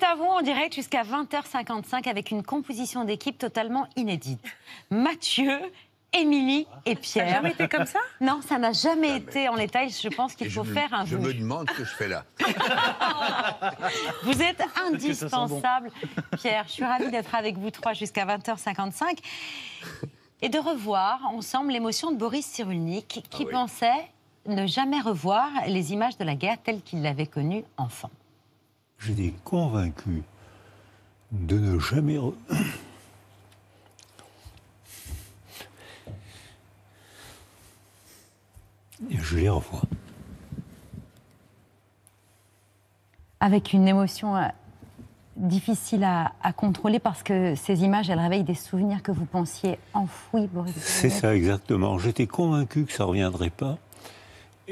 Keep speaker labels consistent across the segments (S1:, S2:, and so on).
S1: est à vous en direct jusqu'à 20h55 avec une composition d'équipe totalement inédite. Mathieu, Émilie et Pierre. Ça
S2: n'a jamais été comme ça?
S1: Non, ça n'a jamais, été en l'état. Je pense qu'il faut faire un
S3: Je me demande ce que je fais là.
S1: vous êtes indispensable. Pierre, je suis ravie d'être avec vous trois jusqu'à 20h55 et de revoir ensemble l'émotion de Boris Cyrulnik qui ah pensait ne jamais revoir les images de la guerre telles qu'il l'avait connue enfant.
S4: J'étais convaincu de ne jamais... Et je les revois.
S1: Avec une émotion euh, difficile à, contrôler parce que ces images, elles réveillent des souvenirs que vous pensiez enfouis, Boris.
S4: C'est ça, exactement. J'étais convaincu que ça ne reviendrait pas.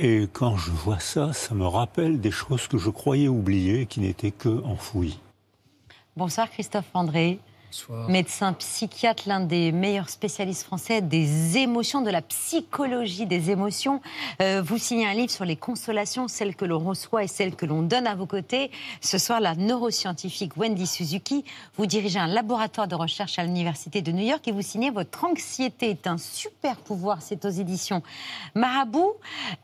S4: Et quand je vois ça, ça me rappelle des choses que je croyais oublier, qui n'étaient que enfouies.
S1: Bonsoir Christophe André. Médecin psychiatre, l'un des meilleurs spécialistes français des émotions, de la psychologie des émotions. Euh, vous signez un livre sur les consolations, celles que l'on reçoit et celles que l'on donne à vos côtés. Ce soir, la neuroscientifique Wendy Suzuki. Vous dirigez un laboratoire de recherche à l'Université de New York et vous signez Votre anxiété est un super pouvoir. C'est aux éditions Marabout.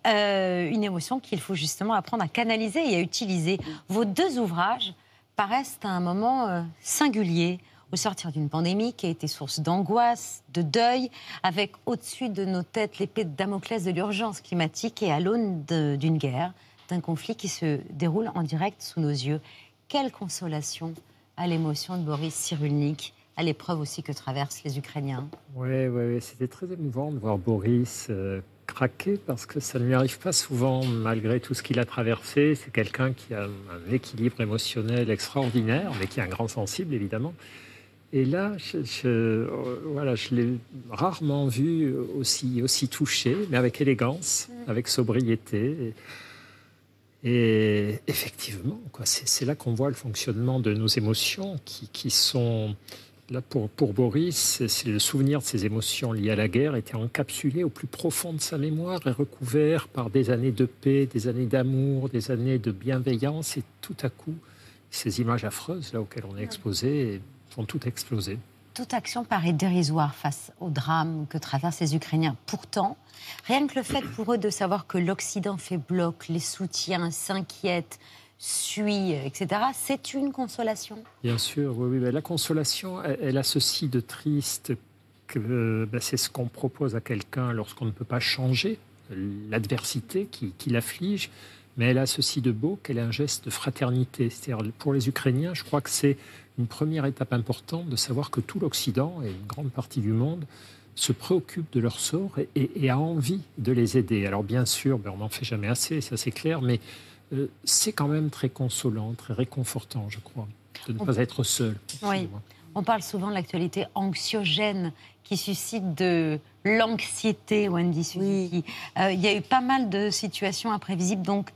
S1: Euh, une émotion qu'il faut justement apprendre à canaliser et à utiliser. Vos deux ouvrages paraissent à un moment euh, singulier sortir d'une pandémie qui a été source d'angoisse, de deuil, avec au-dessus de nos têtes l'épée de Damoclès de l'urgence climatique et à l'aune d'une guerre, d'un conflit qui se déroule en direct sous nos yeux. Quelle consolation à l'émotion de Boris Cyrulnik, à l'épreuve aussi que traversent les Ukrainiens.
S5: Oui, oui, c'était très émouvant de voir Boris euh, craquer parce que ça ne lui arrive pas souvent malgré tout ce qu'il a traversé. C'est quelqu'un qui a un équilibre émotionnel extraordinaire, mais qui est un grand sensible évidemment. Et là, je, voilà, je l'ai rarement vu aussi, aussi touché, mais avec élégance, mm. avec sobriété. Et, effectivement, c'est là qu'on voit le fonctionnement de nos émotions qui, qui sont... Là, pour, pour Boris, c'est le souvenir de ces émotions liées à la guerre était encapsulé au plus profond de sa mémoire et recouvert par des années de paix, des années d'amour, des années de bienveillance. Et tout à coup, ces images affreuses là auxquelles on est exposé font tout exploser.
S1: Toute action paraît dérisoire face au drame que traversent les Ukrainiens. Pourtant, rien que le fait pour eux de savoir que l'Occident fait bloc, les soutiens, s'inquiète, suit, etc., c'est une consolation.
S5: Bien sûr, oui. oui. La consolation, elle, a ceci de triste que ben, c'est ce qu'on propose à quelqu'un lorsqu'on ne peut pas changer l'adversité qui, qui l'afflige. Mais elle a ceci de beau qu'elle est un geste de fraternité. C'est-à-dire, pour les Ukrainiens, je crois que c'est une première étape importante de savoir que tout l'Occident et une grande partie du monde se préoccupe de leur sort et, a envie de les aider. Alors bien sûr, ben, on n'en fait jamais assez, ça c'est clair, mais euh, c'est quand même très consolant, très réconfortant, je crois, de ne pas être seul.
S1: Oui. On parle souvent de l'actualité anxiogène qui suscite de l'anxiété, Wendy Suzuki. Euh, il y a eu pas mal de situations imprévisibles, donc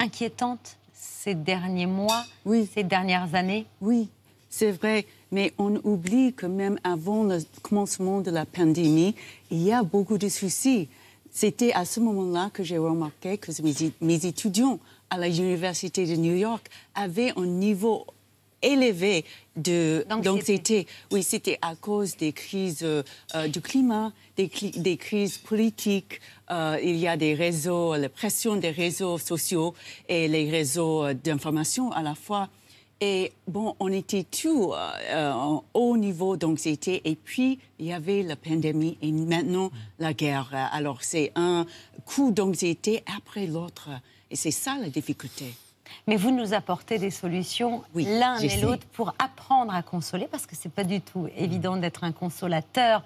S1: inquiétantes ces derniers mois, ces dernières années?
S2: Oui, c'est vrai, mais on oublie que même avant le commencement de la pandémie, il y a beaucoup de soucis. C'était à ce moment-là que j'ai remarqué que mes, étudiants à l'Université de New York avaient un niveau élevé d'anxiété. Oui, c'était à cause des crises euh, du climat, des, des crises politiques. Euh, il y a des réseaux, la pression des réseaux sociaux et les réseaux euh, d'information à la fois. Et bon, on était tout euh, en haut niveau d'anxiété. Et puis, il y avait la pandémie et maintenant la guerre. Alors, c'est un coup d'anxiété après l'autre. Et c'est ça la difficulté.
S1: Mais vous nous apportez des solutions l'un et l'autre pour apprendre à consoler, parce que c'est pas du tout évident d'être un consolateur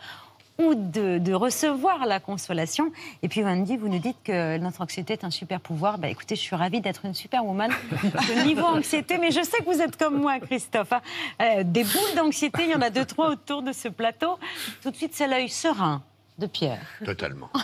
S1: ou de, recevoir la consolation. Et puis Wendy, vous nous dites que notre anxiété est un super pouvoir. Bah, écoutez, je suis ravie d'être une superwoman de niveau anxiété, mais je sais que vous êtes comme moi, Christophe. Hein. Euh, des boules d'anxiété, il y en a deux, trois autour de ce plateau. Tout de suite, c'est l'œil serein de Pierre.
S3: Totalement.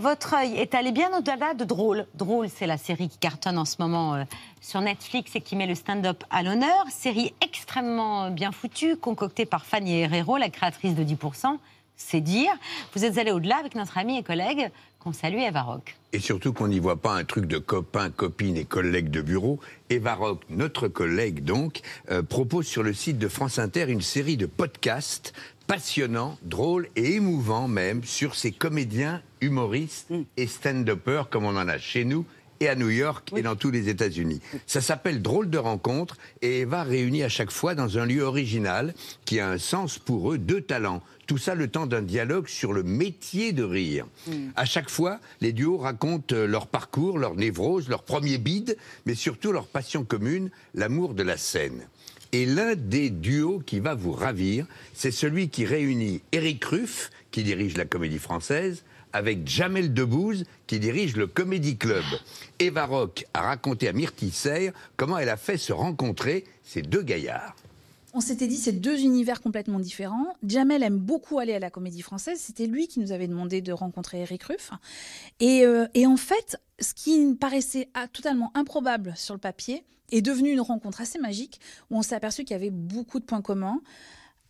S1: Votre œil est allé bien au-delà de Drôle. Drôle, c'est la série qui cartonne en ce moment euh, sur Netflix et qui met le stand-up à l'honneur. Série extrêmement bien foutue, concoctée par Fanny Herrero, la créatrice de 10%. C'est dire. Vous êtes allé au-delà avec notre ami et collègue
S6: qu'on salue Eva Rock.
S3: Et surtout qu'on n'y voit pas un truc de copains, copines et collègues de bureau. Eva Rock, notre collègue donc, euh, propose sur le site de France Inter une série de podcasts passionnants, drôles et émouvants même sur ces comédiens, humoristes mm. et stand-uppers comme on en a chez nous et à New York et dans tous les États-Unis. Ça s'appelle Drôle de rencontre et Eva réunit à chaque fois dans un lieu original qui a un sens pour eux, deux talents. Tout ça le temps d'un dialogue sur le métier de rire. Mm. À chaque fois, les duos racontent euh, leur parcours, leur névrose, leur premier bide, mais surtout leur passion commune, l'amour de la scène. Et l'un des duos qui va vous ravir, c'est celui qui réunit Eric Ruff, qui dirige la comédie française, avec Jamel Debbouze qui dirige le Comedy Club. Eva Rock a raconté à Myrtille Serre comment elle a fait se rencontrer ces deux gaillards.
S7: On s'était dit c'est deux univers complètement différents. Jamel aime beaucoup aller à la comédie française. C'était lui qui nous avait demandé de rencontrer Eric Ruff. Et, euh, et en fait, ce qui paraissait ah, totalement improbable sur le papier est devenu une rencontre assez magique où on s'est aperçu qu'il y avait beaucoup de points communs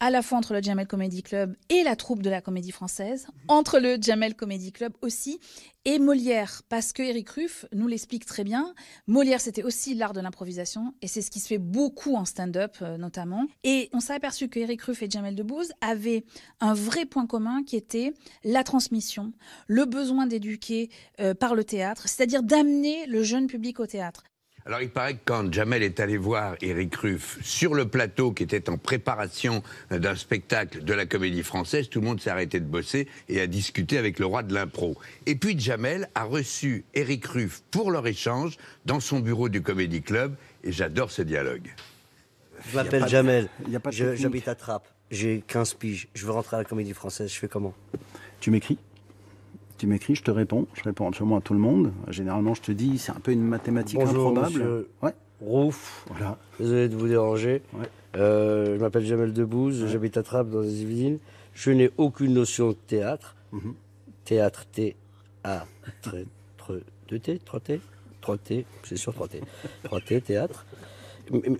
S7: à la fois entre le Jamel Comedy Club et la troupe de la comédie française, entre le Jamel Comedy Club aussi, et Molière, parce que Eric Ruff nous l'explique très bien. Molière, c'était aussi l'art de l'improvisation, et c'est ce qui se fait beaucoup en stand-up euh, notamment. Et on s'est aperçu que Eric Ruff et Jamel Debbouze avaient un vrai point commun qui était la transmission, le besoin d'éduquer euh, par le théâtre, c'est-à-dire d'amener le jeune public au théâtre.
S3: Alors il paraît que quand Jamel est allé voir Eric Ruff sur le plateau qui était en préparation d'un spectacle de la comédie française, tout le monde s'est arrêté de bosser et a discuté avec le roi de l'impro. Et puis Jamel a reçu Eric Ruff pour leur échange dans son bureau du Comédie Club et j'adore ce dialogue.
S8: Je m'appelle Jamel, j'habite à Trappes, j'ai 15 piges, je veux rentrer à la comédie française, je fais comment?
S9: Tu m'écris? Tu m'écris, je te réponds. Je réponds absolument à tout le monde. Généralement, je te dis, c'est un peu une mathématique
S8: Bonjour,
S9: improbable.
S8: Monsieur ouais. Rouf. Voilà. Désolé de vous déranger. Euh, je m'appelle Jamel Debbouze, j'habite à Trappes dans les Yvelines. Je n'ai aucune notion de théâtre. Mhm. Théâtre, T, A, 2 T, 3 T, 3 T, c'est sûr 3 T. 3 T, théâtre.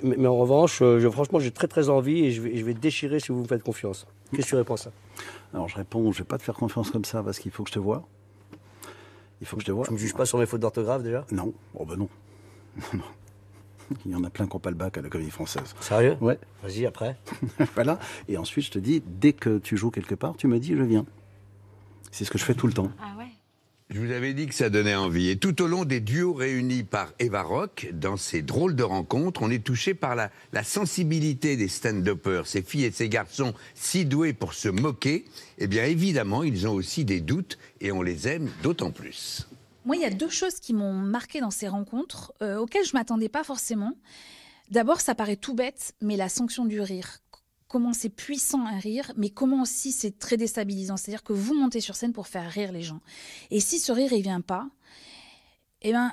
S8: Mais, en revanche, euh, je, franchement, j'ai très très envie et je vais, je vais déchirer si vous me faites confiance. Qu'est-ce que tu réponds à ça?
S9: Alors je réponds, je vais pas te faire confiance comme ça parce qu'il faut que je te vois. Il faut que je te vois.
S8: Tu me juges pas sur mes fautes d'orthographe déjà?
S9: Non. Oh ben non. Il y en a plein qui n'ont pas le bac à la comédie française.
S8: Sérieux?
S9: Ouais.
S8: Vas-y, après.
S9: voilà. Et ensuite, je te dis, dès que tu joues quelque part, tu me dis, je viens. C'est ce que je fais tout le temps.
S6: Ah ouais?
S3: Je vous avais dit que ça donnait envie. Et tout au long des duos réunis par Eva Rock, dans ces drôles de rencontres, on est touché par la, sensibilité des stand-uppers, ces filles et ces garçons si doués pour se moquer. Eh bien, évidemment, ils ont aussi des doutes et on les aime d'autant plus.
S7: Moi, il y a deux choses qui m'ont marqué dans ces rencontres, euh, auxquelles je m'attendais pas forcément. D'abord, ça paraît tout bête, mais la sanction du rire comment c'est puissant un rire, mais comment aussi c'est très déstabilisant. C'est-à-dire que vous montez sur scène pour faire rire les gens. Et si ce rire, il vient pas, eh ben,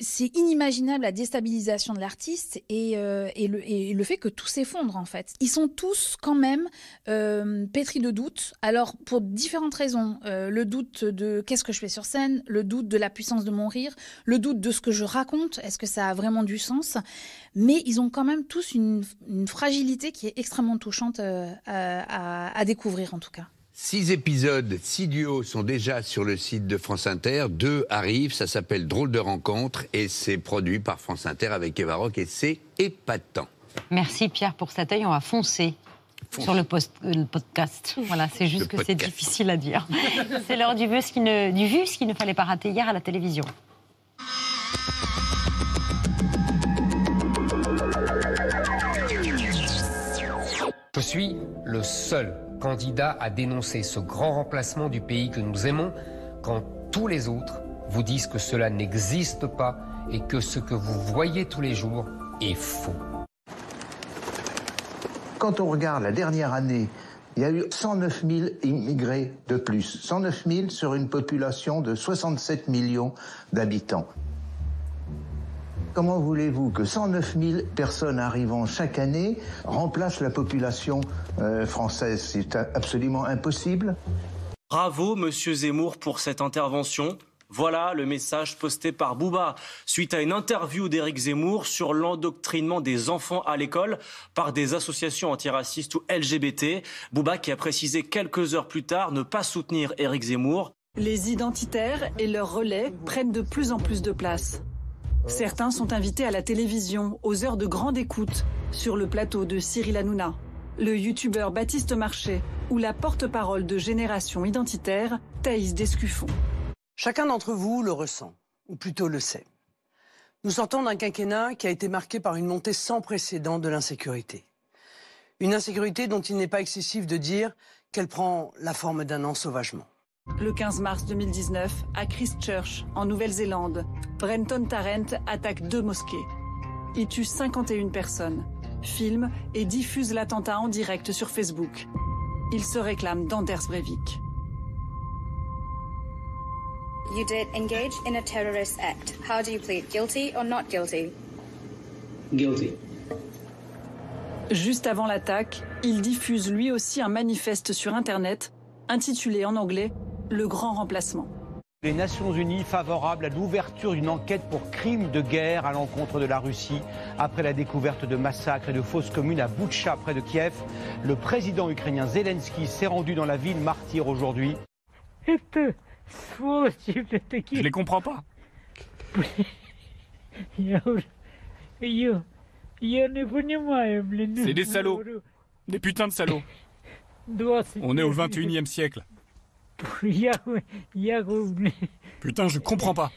S7: c'est inimaginable la déstabilisation de l'artiste et, euh, et, le, fait que tout s'effondre en fait. Ils sont tous quand même euh, pétris de doutes. Alors pour différentes raisons, euh, le doute de qu'est-ce que je fais sur scène, le doute de la puissance de mon rire, le doute de ce que je raconte, est-ce que ça a vraiment du sens? Mais ils ont quand même tous une, fragilité qui est extrêmement touchante à découvrir en tout cas.
S3: Six épisodes, six duos sont déjà sur le site de France Inter. Deux arrivent, ça s'appelle Drôle de rencontre et c'est produit par France Inter avec Eva Rock et c'est épatant.
S6: Merci Pierre pour cet œil, on va foncer. Sur le, podcast. Voilà, c'est juste que c'est difficile à dire. c'est l'heure du, vu ce qu'il ne fallait pas rater hier à la télévision.
S10: Je suis le seul candidat à dénoncer ce grand remplacement du pays que nous aimons quand tous les autres vous disent que cela n'existe pas et que ce que vous voyez tous les jours est faux.
S11: Quand on regarde la dernière année, il y a eu 109 000 immigrés de plus. 109 000 sur une population de 67 millions d'habitants. Comment voulez-vous que 109 000 personnes arrivant chaque année remplacent la population euh, française? C'est absolument impossible.
S12: Bravo, monsieur Zemmour, pour cette intervention. Voilà le message posté par Bouba suite à une interview d'Éric Zemmour sur l'endoctrinement des enfants à l'école par des associations antiracistes ou LGBT. Bouba qui a précisé quelques heures plus tard ne pas soutenir Éric Zemmour.
S13: Les identitaires et leurs relais prennent de plus en plus de place. Certains sont invités à la télévision aux heures de grande écoute sur le plateau de Cyril Hanouna, le youtubeur Baptiste Marché ou la porte-parole de Génération Identitaire, Thaïs Descuffon.
S14: Chacun d'entre vous le ressent, ou plutôt le sait. Nous sortons d'un quinquennat qui a été marqué par une montée sans précédent de l'insécurité. Une insécurité dont il n'est pas excessif de dire qu'elle prend la forme d'un ensauvagement.
S13: Le 15 mars 2019, à Christchurch, en Nouvelle-Zélande, Brenton Tarrant attaque deux mosquées. Il tue 51 personnes, filme et diffuse l'attentat en direct sur Facebook. Il se réclame d'Anders Breivik.
S15: You did engage in a terrorist act. How do you plead, guilty or not guilty?
S16: Guilty.
S13: Juste avant l'attaque, il diffuse lui aussi un manifeste sur Internet intitulé en anglais Le Grand Remplacement.
S17: Les Nations Unies favorables à l'ouverture d'une enquête pour crimes de guerre à l'encontre de la Russie après la découverte de massacres et de fausses communes à Boutcha près de Kiev. Le président ukrainien Zelensky s'est rendu dans la ville martyre aujourd'hui.
S18: Je les comprends pas. C'est des salauds. Des putains de salauds. On est au 21 e siècle. Putain, je comprends pas.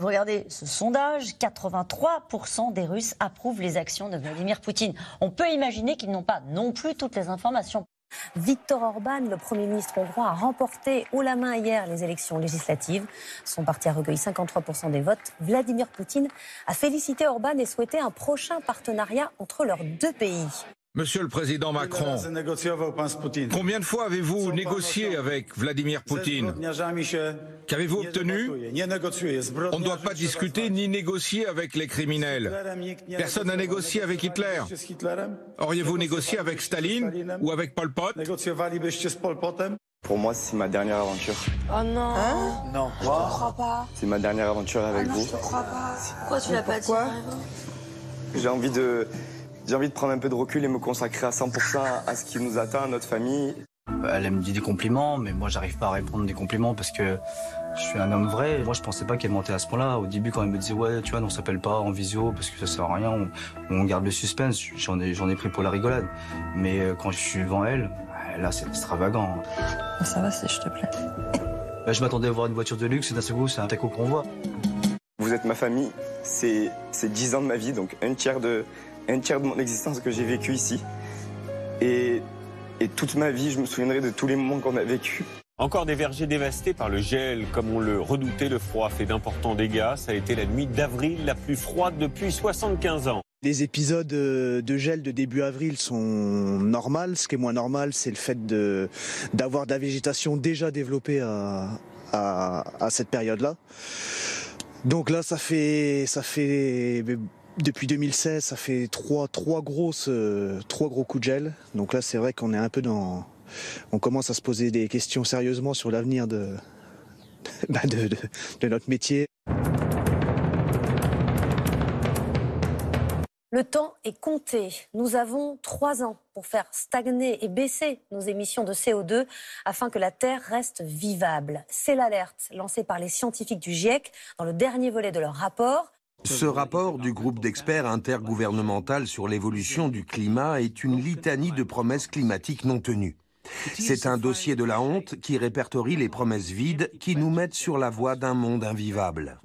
S19: Vous regardez ce sondage, 83% des Russes approuvent les actions de Vladimir Poutine. On peut imaginer qu'ils n'ont pas non plus toutes les informations. Viktor Orban, le Premier ministre hongrois, a remporté haut la main hier les élections législatives. Son parti a recueilli 53% des votes. Vladimir Poutine a félicité Orban et souhaité un prochain partenariat entre leurs deux pays.
S20: Monsieur le Président Macron, combien de fois avez-vous négocié avec Vladimir Poutine Qu'avez-vous obtenu On ne doit pas discuter ni négocier avec les criminels. Personne n'a négocié avec Hitler. Auriez-vous négocié avec Staline ou avec Pol Pot?
S21: Pour moi, c'est ma dernière aventure.
S22: Oh non
S21: Non.
S22: Je te crois pas.
S21: C'est ma dernière aventure avec
S22: Ah non,
S21: vous.
S22: je te crois pas. Pourquoi tu l'as pas dit
S21: J'ai envie de... J'ai envie de prendre un peu de recul et me consacrer à 100% à ce qui nous atteint, à notre famille.
S23: Elle me dit des compliments, mais moi j'arrive pas à répondre des compliments parce que je suis un homme vrai. Moi je pensais pas qu'elle mentait à ce point-là. Au début quand elle me disait ouais tu vois on s'appelle pas en visio parce que ça sert à rien, on, on garde le suspense, j'en ai, j'en ai pris pour la rigolade. Mais euh, quand je suis devant elle, là c'est extravagant.
S22: Ça va si je te plaît.
S23: Là, je m'attendais à voir une voiture de luxe et d'un seul coup c'est un taco qu'on voit.
S21: Vous êtes ma famille, c'est c'est 10 ans de ma vie, donc un tiers de, un tiers de mon existence que j'ai vécu ici. Et, et toute ma vie, je me souviendrai de tous les moments qu'on a vécu.
S24: Encore des vergers dévastés par le gel, comme on le redoutait. Le froid fait d'importants dégâts. Ça a été la nuit d'avril la plus froide depuis 75 ans.
S25: Les épisodes euh, de gel de début avril sont normales. Ce qui est moins normal, c'est le fait de d'avoir de la végétation déjà développée à, à, à cette période-là. Donc là, ça fait ça fait depuis 2016, ça fait trois trois grosses euh, trois gros coups de gel. Donc là, c'est vrai qu'on est un peu dans on commence à se poser des questions sérieusement sur l'avenir de, bah, de, de, de notre métier.
S19: Le temps est compté. Nous avons trois ans pour faire stagner et baisser nos émissions de CO2 afin que la Terre reste vivable. C'est l'alerte lancée par les scientifiques du GIEC dans le dernier volet de leur rapport.
S26: Ce rapport du groupe d'experts intergouvernemental sur l'évolution du climat est une litanie de promesses climatiques non tenues. C'est un dossier de la honte qui répertorie les promesses vides qui nous mettent sur la voie d'un monde invivable.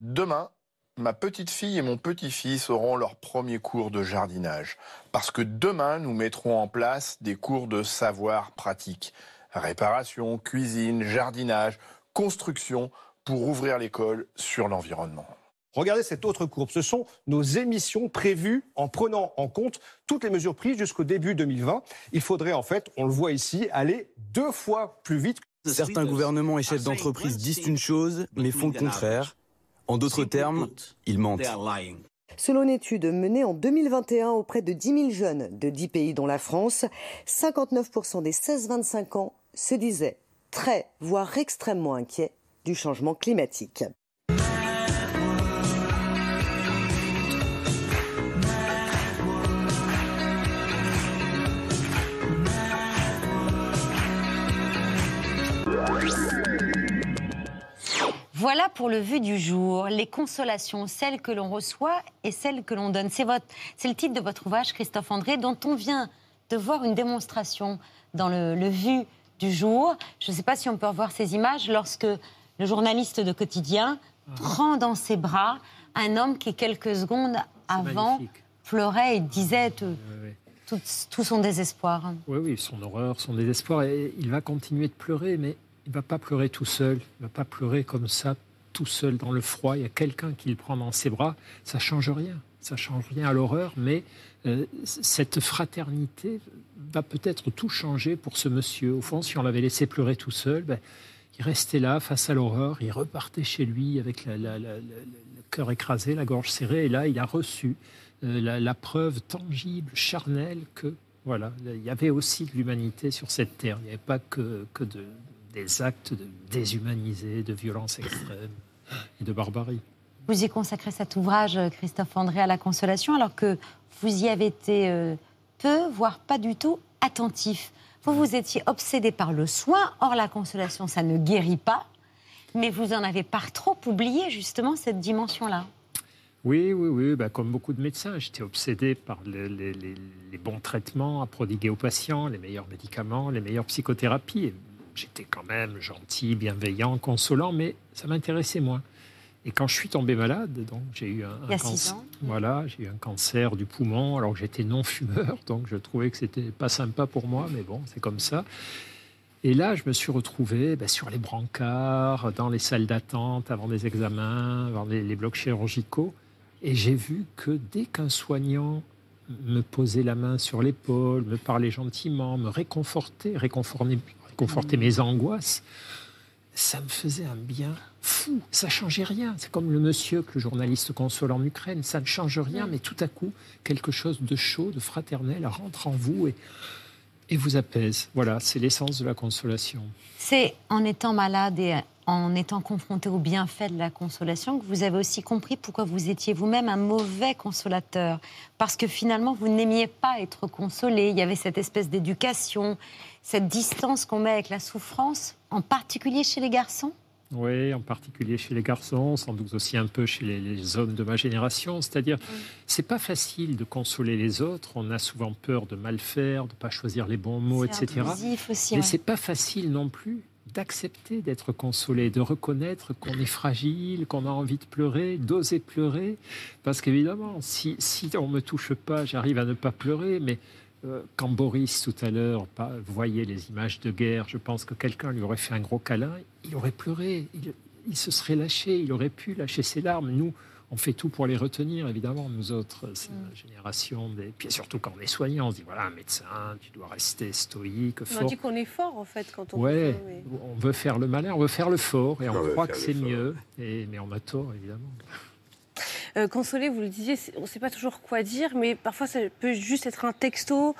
S27: Demain, ma petite fille et mon petit-fils auront leur premier cours de jardinage. Parce que demain, nous mettrons en place des cours de savoir pratique. Réparation, cuisine, jardinage, construction, pour ouvrir l'école sur l'environnement.
S28: Regardez cette autre courbe. Ce sont nos émissions prévues en prenant en compte toutes les mesures prises jusqu'au début 2020. Il faudrait en fait, on le voit ici, aller deux fois plus vite.
S29: Certains gouvernements et chefs d'entreprise disent une chose, mais font le contraire. En d'autres termes, ils mentent.
S30: Selon une étude menée en 2021 auprès de 10 000 jeunes de 10 pays dont la France, 59% des 16-25 ans se disaient très, voire extrêmement inquiets du changement climatique.
S1: Voilà pour le vu du jour, les consolations, celles que l'on reçoit et celles que l'on donne. C'est, c'est le titre de votre ouvrage, Christophe André, dont on vient de voir une démonstration dans le, le vu du jour. Je ne sais pas si on peut revoir ces images lorsque le journaliste de quotidien prend dans ses bras un homme qui, quelques secondes avant, pleurait et disait tout, tout- tout son désespoir.
S5: Oui, oui, son horreur, son désespoir. Et il va continuer de pleurer, mais il ne va pas pleurer tout seul. Il ne va pas pleurer comme ça, tout seul dans le froid. Il y a quelqu'un qui le prend dans ses bras. Ça change rien. Ça change rien à l'horreur, mais euh, cette fraternité va peut-être tout changer pour ce monsieur. Au fond, si on l'avait laissé pleurer tout seul, ben, il restait là face à l'horreur. Il repartait chez lui avec la- le cœur écrasé, la gorge serrée. Et là, il a reçu euh, la, preuve tangible, charnelle que voilà, il y avait aussi de l'humanité sur cette terre. Il n'y avait pas que, que de- des actes de déshumanisés, de violence extrême et de barbarie.
S1: Vous y consacrez cet ouvrage, Christophe André, à la consolation, alors que vous y avez été euh, peu, voire pas du tout, attentif. Vous, vous étiez obsédé par le soin. Or, la consolation, ça ne guérit pas. Mais vous en avez par trop oublié, justement, cette dimension-là.
S5: Oui, oui, oui, bah, comme beaucoup de médecins, j'étais obsédé par le- les, les- bons traitements à prodiguer aux patients, les meilleurs médicaments, les meilleures psychothérapies. J'étais quand même gentil, bienveillant, consolant, mais ça m'intéressait moins. Et quand je suis tombé malade, donc j'ai eu un, cancer.
S1: ans.
S5: Voilà, j'ai eu un cancer du poumon, alors que j'étais non fumeur, donc je trouvais que c'était pas sympa pour moi, mais bon, c'est comme ça. Et là, je me suis retrouvé ben, sur les brancards, dans les salles d'attente, avant des examens, avant les, les blocs chirurgicaux. Et j'ai vu que dès qu'un soignant me posait la main sur l'épaule, me parlait gentiment, me réconfortait, réconforter, réconforter mes angoisses, ça me faisait un bien fou. Ça changeait rien. C'est comme le monsieur que le journaliste console en Ukraine. Ça ne change rien, mais tout à coup, quelque chose de chaud, de fraternel rentre en vous et, et vous apaise. Voilà, c'est l'essence de la consolation.
S1: C'est en étant malade et en étant confronté aux bienfaits de la consolation que vous avez aussi compris pourquoi vous étiez vous-même un mauvais consolateur. Parce que finalement, vous n'aimiez pas être consolé. Il y avait cette espèce d'éducation, cette distance qu'on met avec la souffrance, en particulier chez les garçons?
S5: Oui, en particulier chez les garçons, sans doute aussi un peu chez les, les hommes de ma génération. C'est-à-dire, c'est pas facile de consoler les autres. On a souvent peur de mal faire, de pas choisir les bons mots, etc.
S1: aussi,
S5: Mais
S1: ouais.
S5: c'est pas facile non plus d'accepter d'être consolé, de reconnaître qu'on est fragile, qu'on a envie de pleurer, d'oser pleurer. Parce qu'évidemment, si, si on me touche pas, j'arrive à ne pas pleurer, mais euh, quand Boris, tout à l'heure, voyait les images de guerre, je pense que quelqu'un lui aurait fait un gros câlin, il aurait pleuré, il, il se serait lâché, il aurait pu lâcher ses larmes. Nous, on fait tout pour les retenir, évidemment, nous autres, c'est la génération des... Puis surtout quand on est soignant, on se dit, voilà, un médecin, tu dois rester stoïque,
S31: On
S5: fort.
S31: dit qu'on est fort en fait quand on
S5: Ouais,
S31: mais-
S5: on veut faire le malin, on veut faire le fort, et on,
S31: On
S5: croit que c'est mieux, et, mais on a tort, évidemment.
S31: Euh, consoler, vous le disiez, on ne sait pas toujours quoi dire, mais parfois ça peut juste être un texto,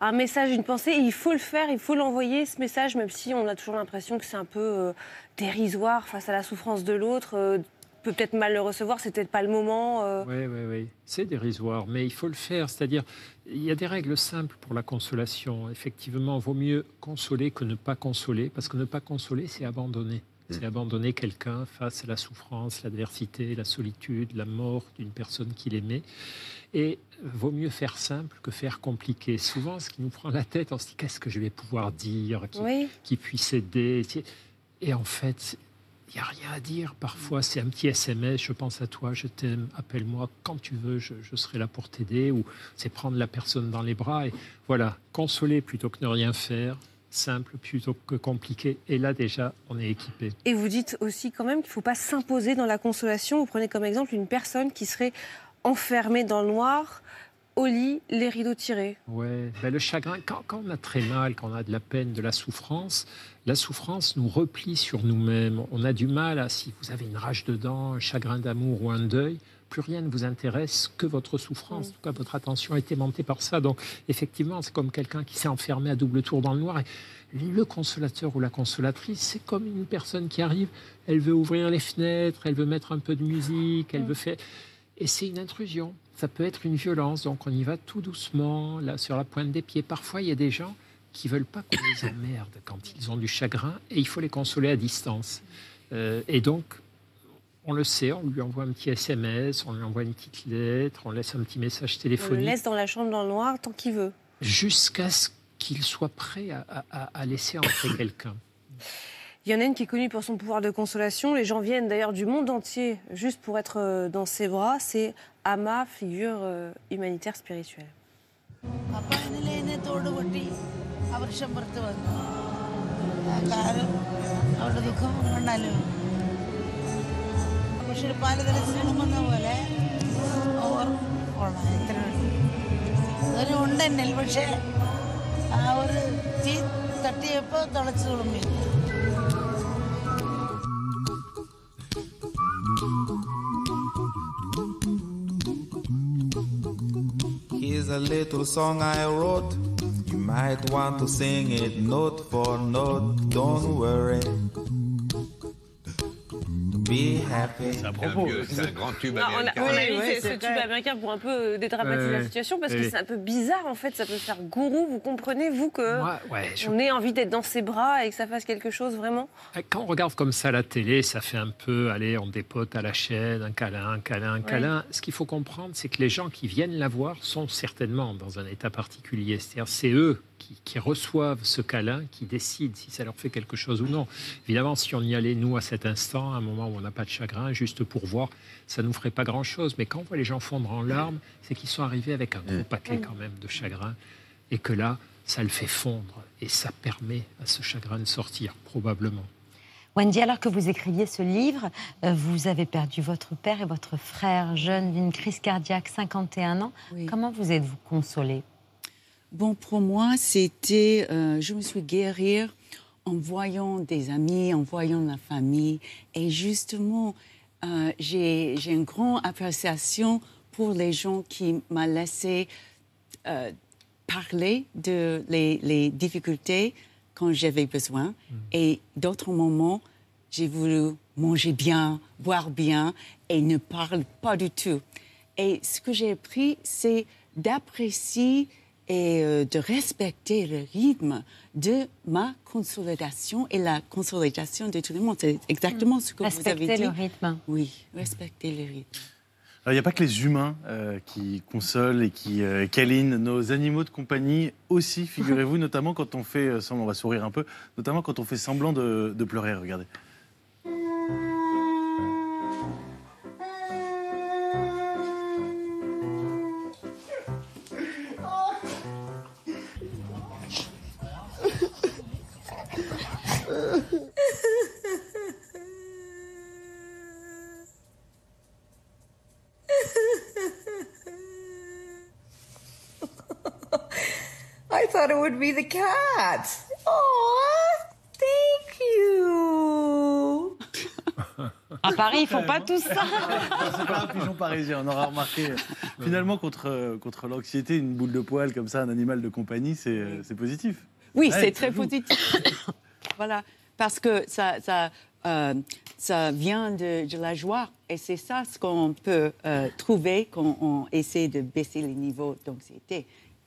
S31: un message, une pensée, et il faut le faire, il faut l'envoyer, ce message, même si on a toujours l'impression que c'est un peu euh, dérisoire face à la souffrance de l'autre, euh, peut peut-être mal le recevoir, c'est peut-être pas le moment. euh.
S5: Oui, oui, oui. C'est dérisoire, mais il faut le faire. C'est-à-dire, il y a des règles simples pour la consolation. Effectivement, vaut mieux consoler que ne pas consoler, parce que ne pas consoler, c'est abandonner. C'est abandonner quelqu'un face à la souffrance, l'adversité, la solitude, la mort d'une personne qu'il aimait. Et vaut mieux faire simple que faire compliqué. Souvent, ce qui nous prend la tête, on se dit qu'est-ce que je vais pouvoir dire qui,
S31: Oui.
S5: qui puisse aider. Et en fait, il n'y a rien à dire. Parfois, c'est un petit SMS, je pense à toi, je t'aime, appelle-moi quand tu veux, je, je serai là pour t'aider. Ou c'est prendre la personne dans les bras. Et voilà, consoler plutôt que ne rien faire, simple plutôt que compliqué. Et là, déjà, on est équipé.
S31: Et vous dites aussi quand même qu'il ne faut pas s'imposer dans la consolation. Vous prenez comme exemple une personne qui serait enfermée dans le noir, au lit, les rideaux tirés.
S5: Ouais, ben le chagrin, quand, quand on a très mal, quand on a de la peine, de la souffrance, la souffrance nous replie sur nous-mêmes. On a du mal à, si vous avez une rage dedans, un chagrin d'amour ou un deuil, plus rien ne vous intéresse que votre souffrance. En tout cas, votre attention a été montée par ça. Donc, effectivement, c'est comme quelqu'un qui s'est enfermé à double tour dans le noir. Et le consolateur ou la consolatrice, c'est comme une personne qui arrive, elle veut ouvrir les fenêtres, elle veut mettre un peu de musique, elle veut faire... Et c'est une intrusion. Ça peut être une violence. Donc, on y va tout doucement, là, sur la pointe des pieds. Parfois, il y a des gens qui veulent pas qu'on les emmerde quand ils ont du chagrin et il faut les consoler à distance. Euh, et donc, on le sait, on lui envoie un petit SMS, on lui envoie une petite lettre, on laisse un petit message téléphonique.
S31: On le laisse dans la chambre dans le noir tant qu'il veut.
S5: Jusqu'à ce qu'il soit prêt à, laisser entrer quelqu'un.
S31: Il y en a une qui est connue pour son pouvoir de consolation. Les gens viennent d'ailleurs du monde entier juste pour être euh, dans ses bras. C'est Ama, figure euh, humanitaire spirituelle.
S32: വൃക്ഷം പുറത്ത് വന്നു. കാലം അവരുടെ ദുഃഖം കണ്ടാലും പക്ഷെ ഒരു പാലതല സിനിമെന്ന പോലെ ഓർ കൊള്ളാം എത്ര അതൊരു ഉണ്ടെന്നൽ പക്ഷേ ആ ഒരു തീ തട്ടിയപ്പോൾ തുളച്ചു തുളുമ്പി.
S33: Here's a little song I wrote. Might want to sing it note for note. Don't worry.
S31: C'est un grand tube américain. On a, mis ce, tube américain pour un peu euh, dédramatiser la situation parce que c'est un peu bizarre en fait. Ça peut faire gourou. Vous comprenez vous que on ait envie d'être dans ses bras et que ça fasse quelque chose vraiment?
S5: Quand on regarde comme ça la télé, ça fait un peu allez on dépote à la chaîne, un câlin, un câlin, un câlin. Ce qu'il faut comprendre, c'est que les gens qui viennent la voir sont certainement dans un état particulier. C'est-à-dire c'est eux qui, reçoivent ce câlin, qui décident si ça leur fait quelque chose ou non. Évidemment, si on y allait, nous, à cet instant, à un moment où on n'a pas de chagrin, juste pour voir, ça ne nous ferait pas grand-chose. Mais quand on voit les gens fondre en larmes, c'est qu'ils sont arrivés avec un gros paquet quand même de chagrin, et que là, ça le fait fondre, et ça permet à ce chagrin de sortir, probablement.
S19: Wendy, alors que vous écriviez ce livre, euh, vous avez perdu votre père et votre frère jeune d'une crise cardiaque, 51 ans. Comment vous êtes-vous consolée?
S2: Bon, pour moi, c'était, euh, je me suis guérie en voyant des amis, en voyant la famille. Et justement, euh, j'ai une grande appréciation pour les gens qui m'ont laissé euh, parler de les, difficultés quand j'avais besoin. Mm. Et d'autres moments, j'ai voulu manger bien, boire bien et ne parler pas du tout. Et ce que j'ai appris, c'est d'apprécier et euh, de respecter le rythme de ma consolidation et la consolidation de tout le monde. C'est exactement ce que vous avez dit.
S19: Respecter le rythme.
S2: Oui, respecter le rythme.
S28: il n'y a pas que les humains euh, qui consolent et qui euh, câlinent nos animaux de compagnie aussi, figurez-vous, notamment quand on fait, on va sourire un peu, notamment quand on fait semblant de, de pleurer, regardez.
S32: Would be the cat. Oh, thank you.
S19: À Paris, ils font pas tout ça.
S28: C'est pas un pigeon parisien, on aura remarqué. Finalement, contre, contre l'anxiété, une boule de poil comme ça, un animal de compagnie, c'est positif.
S2: Oui, c'est très positif. voilà, parce que ça, ça, euh, ça vient de, de, la joie. Et c'est ça ce qu'on peut euh, trouver quand on essaie de baisser les niveaux d'anxiété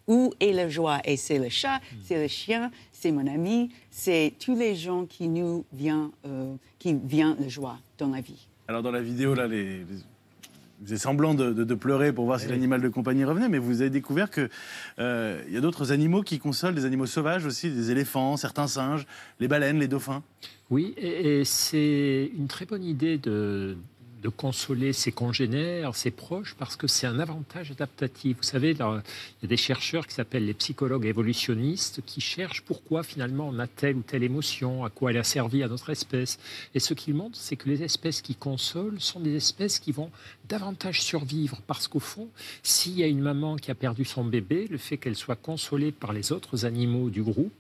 S2: où est la joie? Et c'est le chat, c'est le chien, c'est mon ami, c'est tous les gens qui nous viennent, euh, qui viennent la joie dans la vie.
S28: Alors dans la vidéo, là, les, vous avez semblant de, pleurer pour voir si l'animal de compagnie revenait, mais vous avez découvert qu'il euh, y a d'autres animaux qui consolent, des animaux sauvages aussi, des éléphants, certains singes, les baleines, les dauphins.
S5: Oui, et c'est une très bonne idée de, de consoler ses congénères, ses proches, parce que c'est un avantage adaptatif. Vous savez, il y a des chercheurs qui s'appellent les psychologues évolutionnistes qui cherchent pourquoi finalement on a telle ou telle émotion, à quoi elle a servi à notre espèce. Et ce qu'ils montrent, c'est que les espèces qui consolent sont des espèces qui vont davantage survivre, parce qu'au fond, s'il y a une maman qui a perdu son bébé, le fait qu'elle soit consolée par les autres animaux du groupe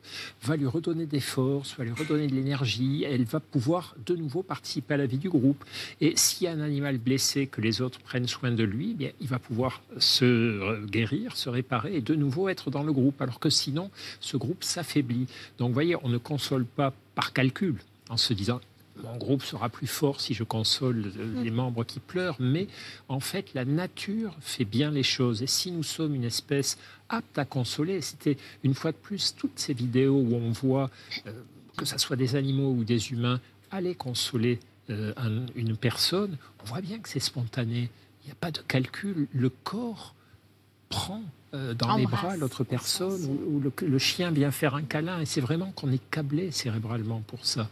S5: va lui redonner des forces, va lui redonner de l'énergie, elle va pouvoir de nouveau participer à la vie du groupe. Et s'il y a un animal blessé, que les autres prennent soin de lui, eh bien, il va pouvoir se guérir, se réparer et de nouveau être dans le groupe. Alors que sinon, ce groupe s'affaiblit. Donc, vous voyez, on ne console pas par calcul en se disant mon groupe sera plus fort si je console les membres qui pleurent, mais en fait, la nature fait bien les choses. Et si nous sommes une espèce apte à consoler, c'était une fois de plus toutes ces vidéos où on voit, euh, que ce soit des animaux ou des humains, aller consoler euh, une personne, on voit bien que c'est spontané. Il n'y a pas de calcul. Le corps prend euh, dans les bras l'autre personne, ou, le, le, chien vient faire un câlin. Et c'est vraiment qu'on est câblé cérébralement pour ça.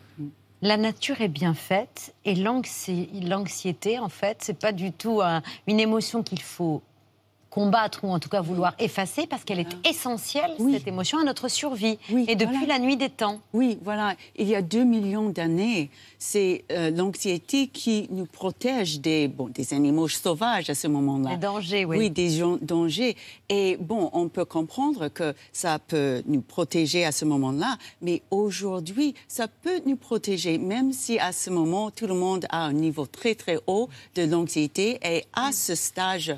S1: La nature est bien faite et l'anxiété, en fait, c'est pas du tout une émotion qu'il faut combattre ou en tout cas vouloir effacer parce qu'elle est essentielle, cette émotion, à notre survie. et depuis la nuit des temps.
S2: Oui, voilà. Il y a deux millions d'années, c'est euh, l'anxiété qui nous protège des, bon, des animaux sauvages à ce moment-là.
S1: Des dangers, oui.
S2: Oui, des dangers. Et bon, on peut comprendre que ça peut nous protéger à ce moment-là, mais aujourd'hui, ça peut nous protéger, même si à ce moment, tout le monde a un niveau très, très haut de l'anxiété. Et à ce stage,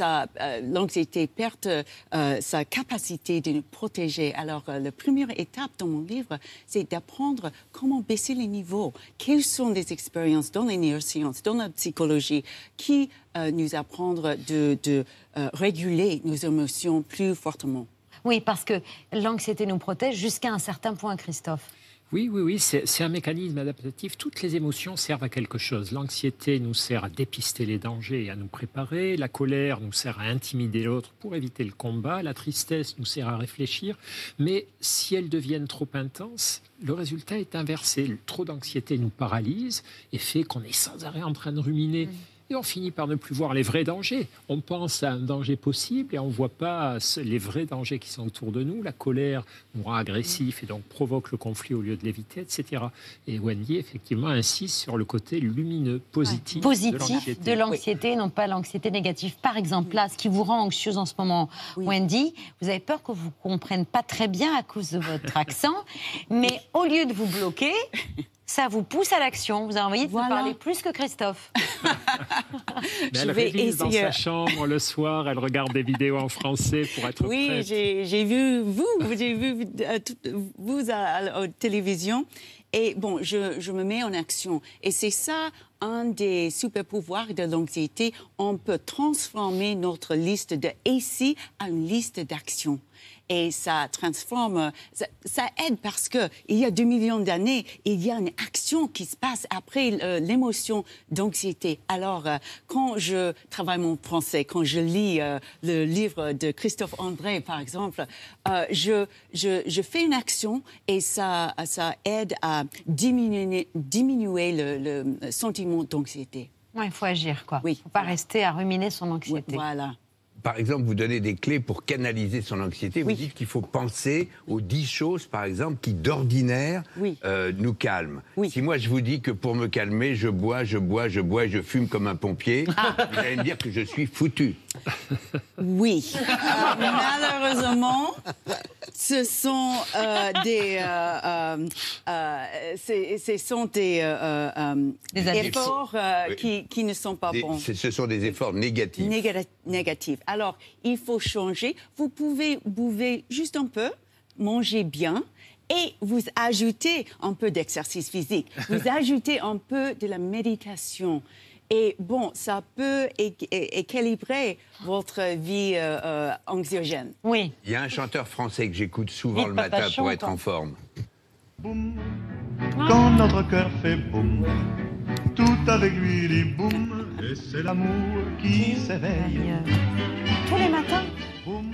S2: euh, l'anxiété perd euh, sa capacité de nous protéger. Alors, euh, la première étape dans mon livre, c'est d'apprendre comment baisser les niveaux. Quelles sont les expériences dans les neurosciences, dans la psychologie, qui nous apprendre de réguler nos émotions plus fortement?
S1: Oui, parce que l'anxiété nous protège jusqu'à un certain point, Christophe.
S5: Oui, oui, oui, c'est un mécanisme adaptatif. Toutes les émotions servent à quelque chose. L'anxiété nous sert à dépister les dangers et à nous préparer. La colère nous sert à intimider l'autre pour éviter le combat. La tristesse nous sert à réfléchir. Mais si elles deviennent trop intenses, le résultat est inversé. Trop d'anxiété nous paralyse et fait qu'on est sans arrêt en train de ruminer. On finit par ne plus voir les vrais dangers. On pense à un danger possible et on ne voit pas les vrais dangers qui sont autour de nous. La colère nous rend agressif et donc provoque le conflit au lieu de l'éviter, etc. Et Wendy, effectivement, insiste sur le côté lumineux, positif,
S1: positif de l'anxiété, non pas l'anxiété négative. Par exemple, là, ce qui vous rend anxieuse en ce moment, Wendy, vous avez peur que vous ne compreniez pas très bien à cause de votre accent, mais au lieu de vous bloquer, ça vous pousse à l'action. Vous avez envie de parler plus que Christophe.
S5: elle vais essayer. dans sa chambre le soir, elle regarde des vidéos en français pour être
S2: oui, j'ai vu vous, j'ai vu euh, vous à, la télévision. Et bon, je, je, me mets en action. Et c'est ça un des super pouvoirs de l'anxiété. On peut transformer notre liste de ici en une liste d'actions et ça transforme, ça, aide parce que il y a deux millions d'années, il y a une action qui se passe après euh, l'émotion d'anxiété. Alors, euh, quand je travaille mon français, quand je lis euh, le livre de Christophe André, par exemple, je, je, je, fais une action et ça, ça aide à diminuer, diminuer le, le sentiment d'anxiété.
S1: il faut agir, quoi. Oui. Il ne faut pas rester à ruminer son anxiété.
S2: voilà
S3: par exemple, vous donnez des clés pour canaliser son anxiété. Vous dites qu'il faut penser aux dix choses, par exemple, qui d'ordinaire euh, nous calment. Si moi je vous dis que pour me calmer, je bois, je bois, je bois, je fume comme un pompier, ah. vous allez me dire que je suis foutu.
S2: Oui. malheureusement, ce sont euh, des, euh, ce sont des, efforts qui, qui, ne sont pas bons.
S3: Ce sont des efforts négatifs.
S2: négatifs. Alors, il faut changer. Vous pouvez bouver juste un peu, manger bien, et vous ajoutez un peu d'exercice physique. Vous ajoutez un peu de la méditation. Et bon, ça peut équilibrer votre vie euh, euh, anxiogène.
S1: Oui.
S3: Il y a un chanteur français que j'écoute souvent le matin pour être en forme.
S34: Boum, quand notre cœur fait boum, tout avec lui dit boum, et c'est l'amour qui s'éveille.
S1: Tous les matins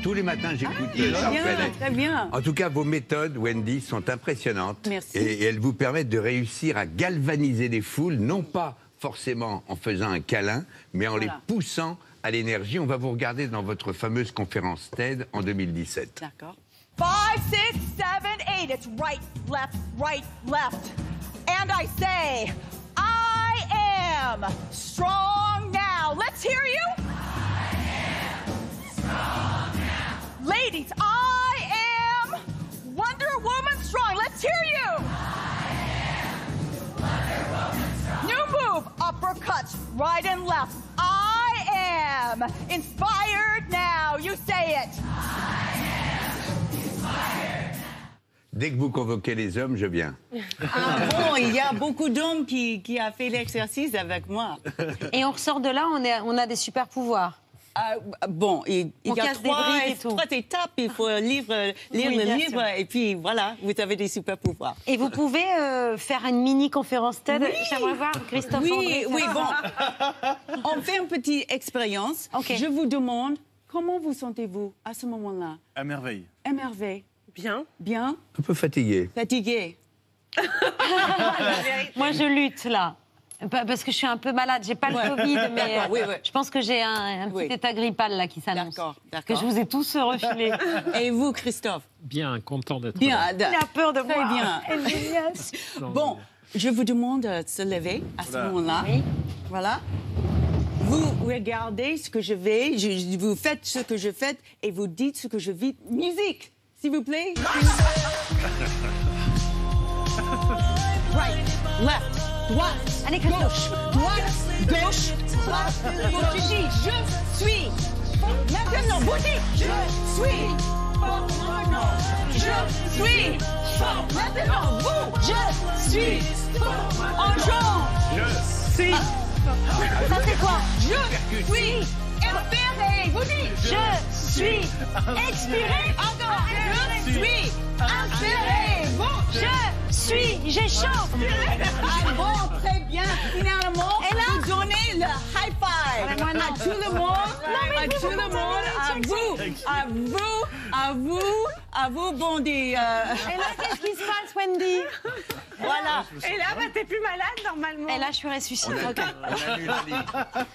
S3: tous les matins, j'écoute
S2: ah, bien, Très bien.
S3: En tout cas, vos méthodes, Wendy, sont impressionnantes.
S2: Merci.
S3: Et, elles vous permettent de réussir à galvaniser des foules, non pas forcément en faisant un câlin, mais en les poussant à l'énergie. On va vous regarder dans votre fameuse conférence TED en 2017.
S2: D'accord.
S35: 5, 6, 7, 8. It's right, left, right, left. And I say, am strong now. Let's hear you. Ladies, I am Wonder Woman strong. Let's hear you. New move, uppercuts, right and left. I am inspired now. You say it.
S36: Dès que vous convoquez les hommes, je viens.
S2: Ah bon, il y a beaucoup d'hommes qui, qui a fait l'exercice avec moi.
S1: Et on ressort de là, on, est, on a des super pouvoirs.
S2: Ah, bon, il, il y a trois,
S1: et
S2: trois étapes. Il faut lire, lire
S1: Oui,
S2: le livre
S1: sûr.
S2: et puis voilà, vous avez des super pouvoirs.
S1: Et vous pouvez euh, faire une mini conférence TED.
S2: Oui.
S1: J'aimerais voir Christophe
S2: Oui,
S1: André.
S2: oui, bon. On fait une petite expérience.
S1: Ok.
S2: Je vous demande, comment vous sentez-vous à ce moment-là?
S28: À merveille.
S2: Émerveillé
S31: Bien.
S2: Bien
S36: Un peu fatigué.
S2: Fatigué
S1: Moi, je lutte là. Pa- Parce que je suis un peu malade, j'ai pas le. Covid, mais
S2: D'accord,
S1: euh,
S2: oui, oui.
S1: je pense que j'ai un, un petit
S2: Oui.
S1: état grippal là qui s'annonce.
S2: D'accord,
S1: Que je vous ai tous refilé.
S2: Et vous, Christophe?
S5: Bien, content d'être
S2: Bien.
S5: là.
S2: Il
S1: a peur de
S2: Très
S1: moi.
S2: bien. Bon, je vous demande de se lever à ce
S28: Voilà.
S2: moment-là. Voilà. Vous regardez ce que je vais, je- vous faites ce que je fais et vous dites ce que je vis. Musique, s'il vous plaît. right, left, droite,
S1: Allez,
S2: gauche, droite, gauche, droite, gauche. Je dis, je suis. Maintenant, bougie, je suis. Je suis. Maintenant, vous, je suis. En.
S28: Je suis.
S1: Ça c'est quoi?
S2: Je suis. Vous dites,
S1: Je suis expiré.
S2: encore. Je suis inspiré. Vous,
S1: Je suis, j'ai chaud.
S2: Ah bon, très bien. Finalement,
S1: Et là?
S2: vous donnez le high five
S1: Ah,
S2: à tout le monde,
S1: mais
S2: à tout le monde, à vous, à vous, à vous, à vous, Bondi. euh,
S1: Et là, qu'est-ce qui se passe, Wendy?
S2: Voilà.
S31: Et là, bah, t'es plus malade normalement.
S1: Et là, je suis ressuscitée.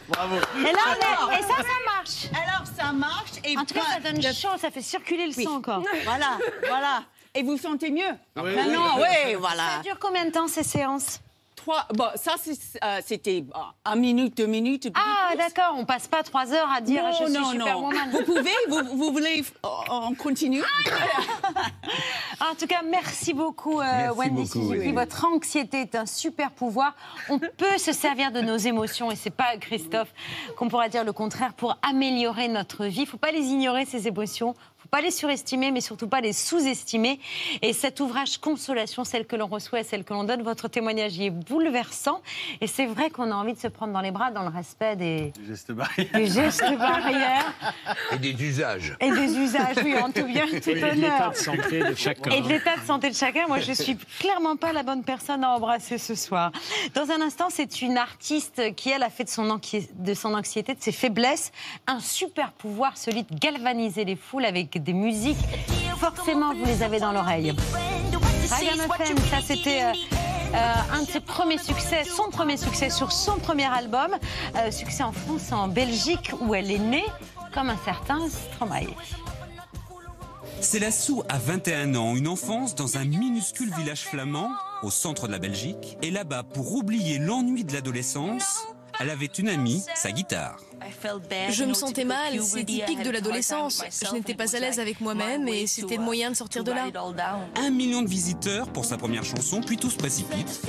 S28: Bravo.
S1: Et là, on est- et ça, ça marche.
S2: Alors, ça marche. Et
S1: En tout cas, ça donne chaud, ça fait circuler le
S2: Oui.
S1: sang encore.
S2: Voilà, voilà. Et vous sentez mieux
S28: Oui,
S2: Maintenant,
S28: oui.
S2: oui,
S1: Ça
S2: voilà.
S1: dure combien de temps ces séances
S2: Trois, bon, ça, euh, c'était euh, un minute, deux minutes.
S1: Ah, d'accord, on passe pas trois heures à dire
S2: non,
S1: je suis
S2: non, non.
S1: superwoman.
S2: Vous pouvez, vous, vous voulez, euh, on continue
S1: En tout cas, merci beaucoup, euh,
S36: Merci
S1: Wendy
S36: beaucoup,
S1: Suzuki.
S36: oui.
S1: Votre anxiété est un super pouvoir. On peut se servir de nos émotions, et c'est pas Christophe qu'on pourra dire le contraire, pour améliorer notre vie. Il faut pas les ignorer, ces émotions. Pas les surestimer, mais surtout pas les sous-estimer. Et cet ouvrage Consolation, celle que l'on reçoit et celle que l'on donne, votre témoignage y est bouleversant. Et c'est vrai qu'on a envie de se prendre dans les bras dans le respect des,
S28: Geste barrière.
S1: des gestes barrières
S36: Et des usages.
S1: et des usages. Oui, en tout bien, tout
S5: Et de l'état
S1: honneur.
S5: de santé de chacun.
S1: Et de l'état de santé de chacun, moi je suis clairement pas la bonne personne à embrasser ce soir. Dans un instant, c'est une artiste qui, elle, a fait de son, de son anxiété, de ses faiblesses, un super pouvoir, celui de galvaniser les foules avec des musiques. Forcément, vous les avez dans l'oreille. FM, ça c'était euh, euh, un de ses premiers succès, son premier succès sur son premier album, Euh, succès en France en Belgique où elle est née, comme un certain Stromae.
S37: C'est la Sou à 21 ans, une enfance dans un minuscule village flamand au centre de la Belgique. Et là-bas, pour oublier l'ennui de l'adolescence, elle avait une amie, sa guitare.
S22: Je me sentais mal, c'est typique de l'adolescence. Je n'étais pas à l'aise avec moi-même et c'était le moyen de sortir de là.
S37: Un million de visiteurs pour sa première chanson, puis tout se précipite.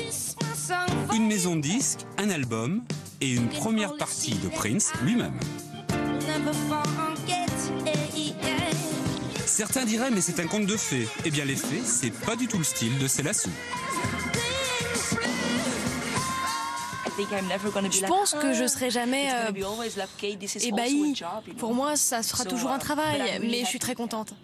S37: Une maison de disques, un album et une première partie de Prince lui-même. Certains diraient mais c'est un conte de fées. Eh bien les fées, c'est pas du tout le style de Célassou.
S22: Je pense que je serai jamais euh, ébahie. Pour moi, ça sera toujours un travail, mais je suis très contente.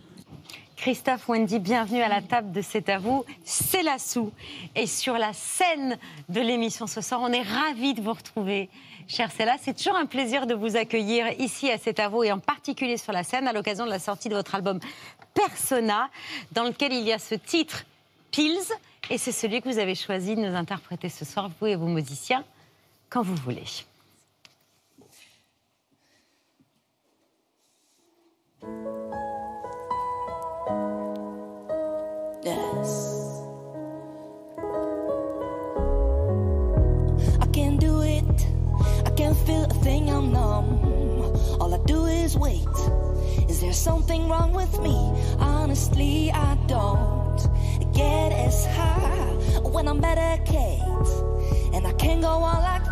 S1: Christophe Wendy, bienvenue à la table de C'est à vous. C'est la sou. Et sur la scène de l'émission ce soir, on est ravis de vous retrouver. Cher Cella, c'est toujours un plaisir de vous accueillir ici à C'est à vous et en particulier sur la scène à l'occasion de la sortie de votre album Persona, dans lequel il y a ce titre Pills. Et c'est celui que vous avez choisi de nous interpréter ce soir, vous et vos musiciens, quand vous voulez.
S22: Yes. I can't do it. I can't feel a thing. I'm numb. All I do is wait. Is there something wrong with me? Honestly, I don't get as high when I medicate.
S38: And I can't go on like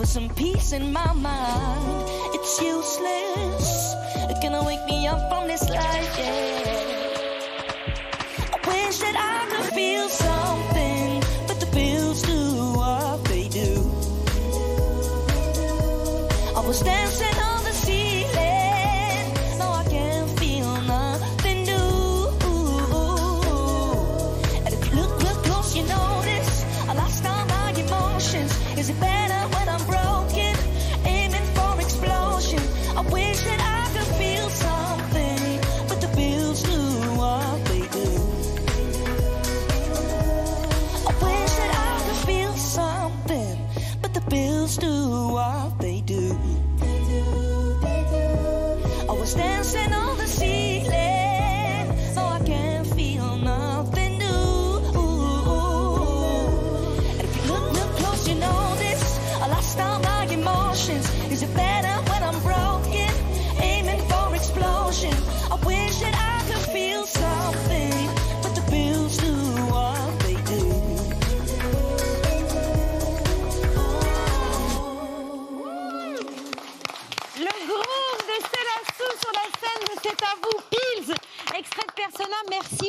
S38: for some peace in my mind. It's useless, it's gonna wake me up from this life, yeah. I wish that I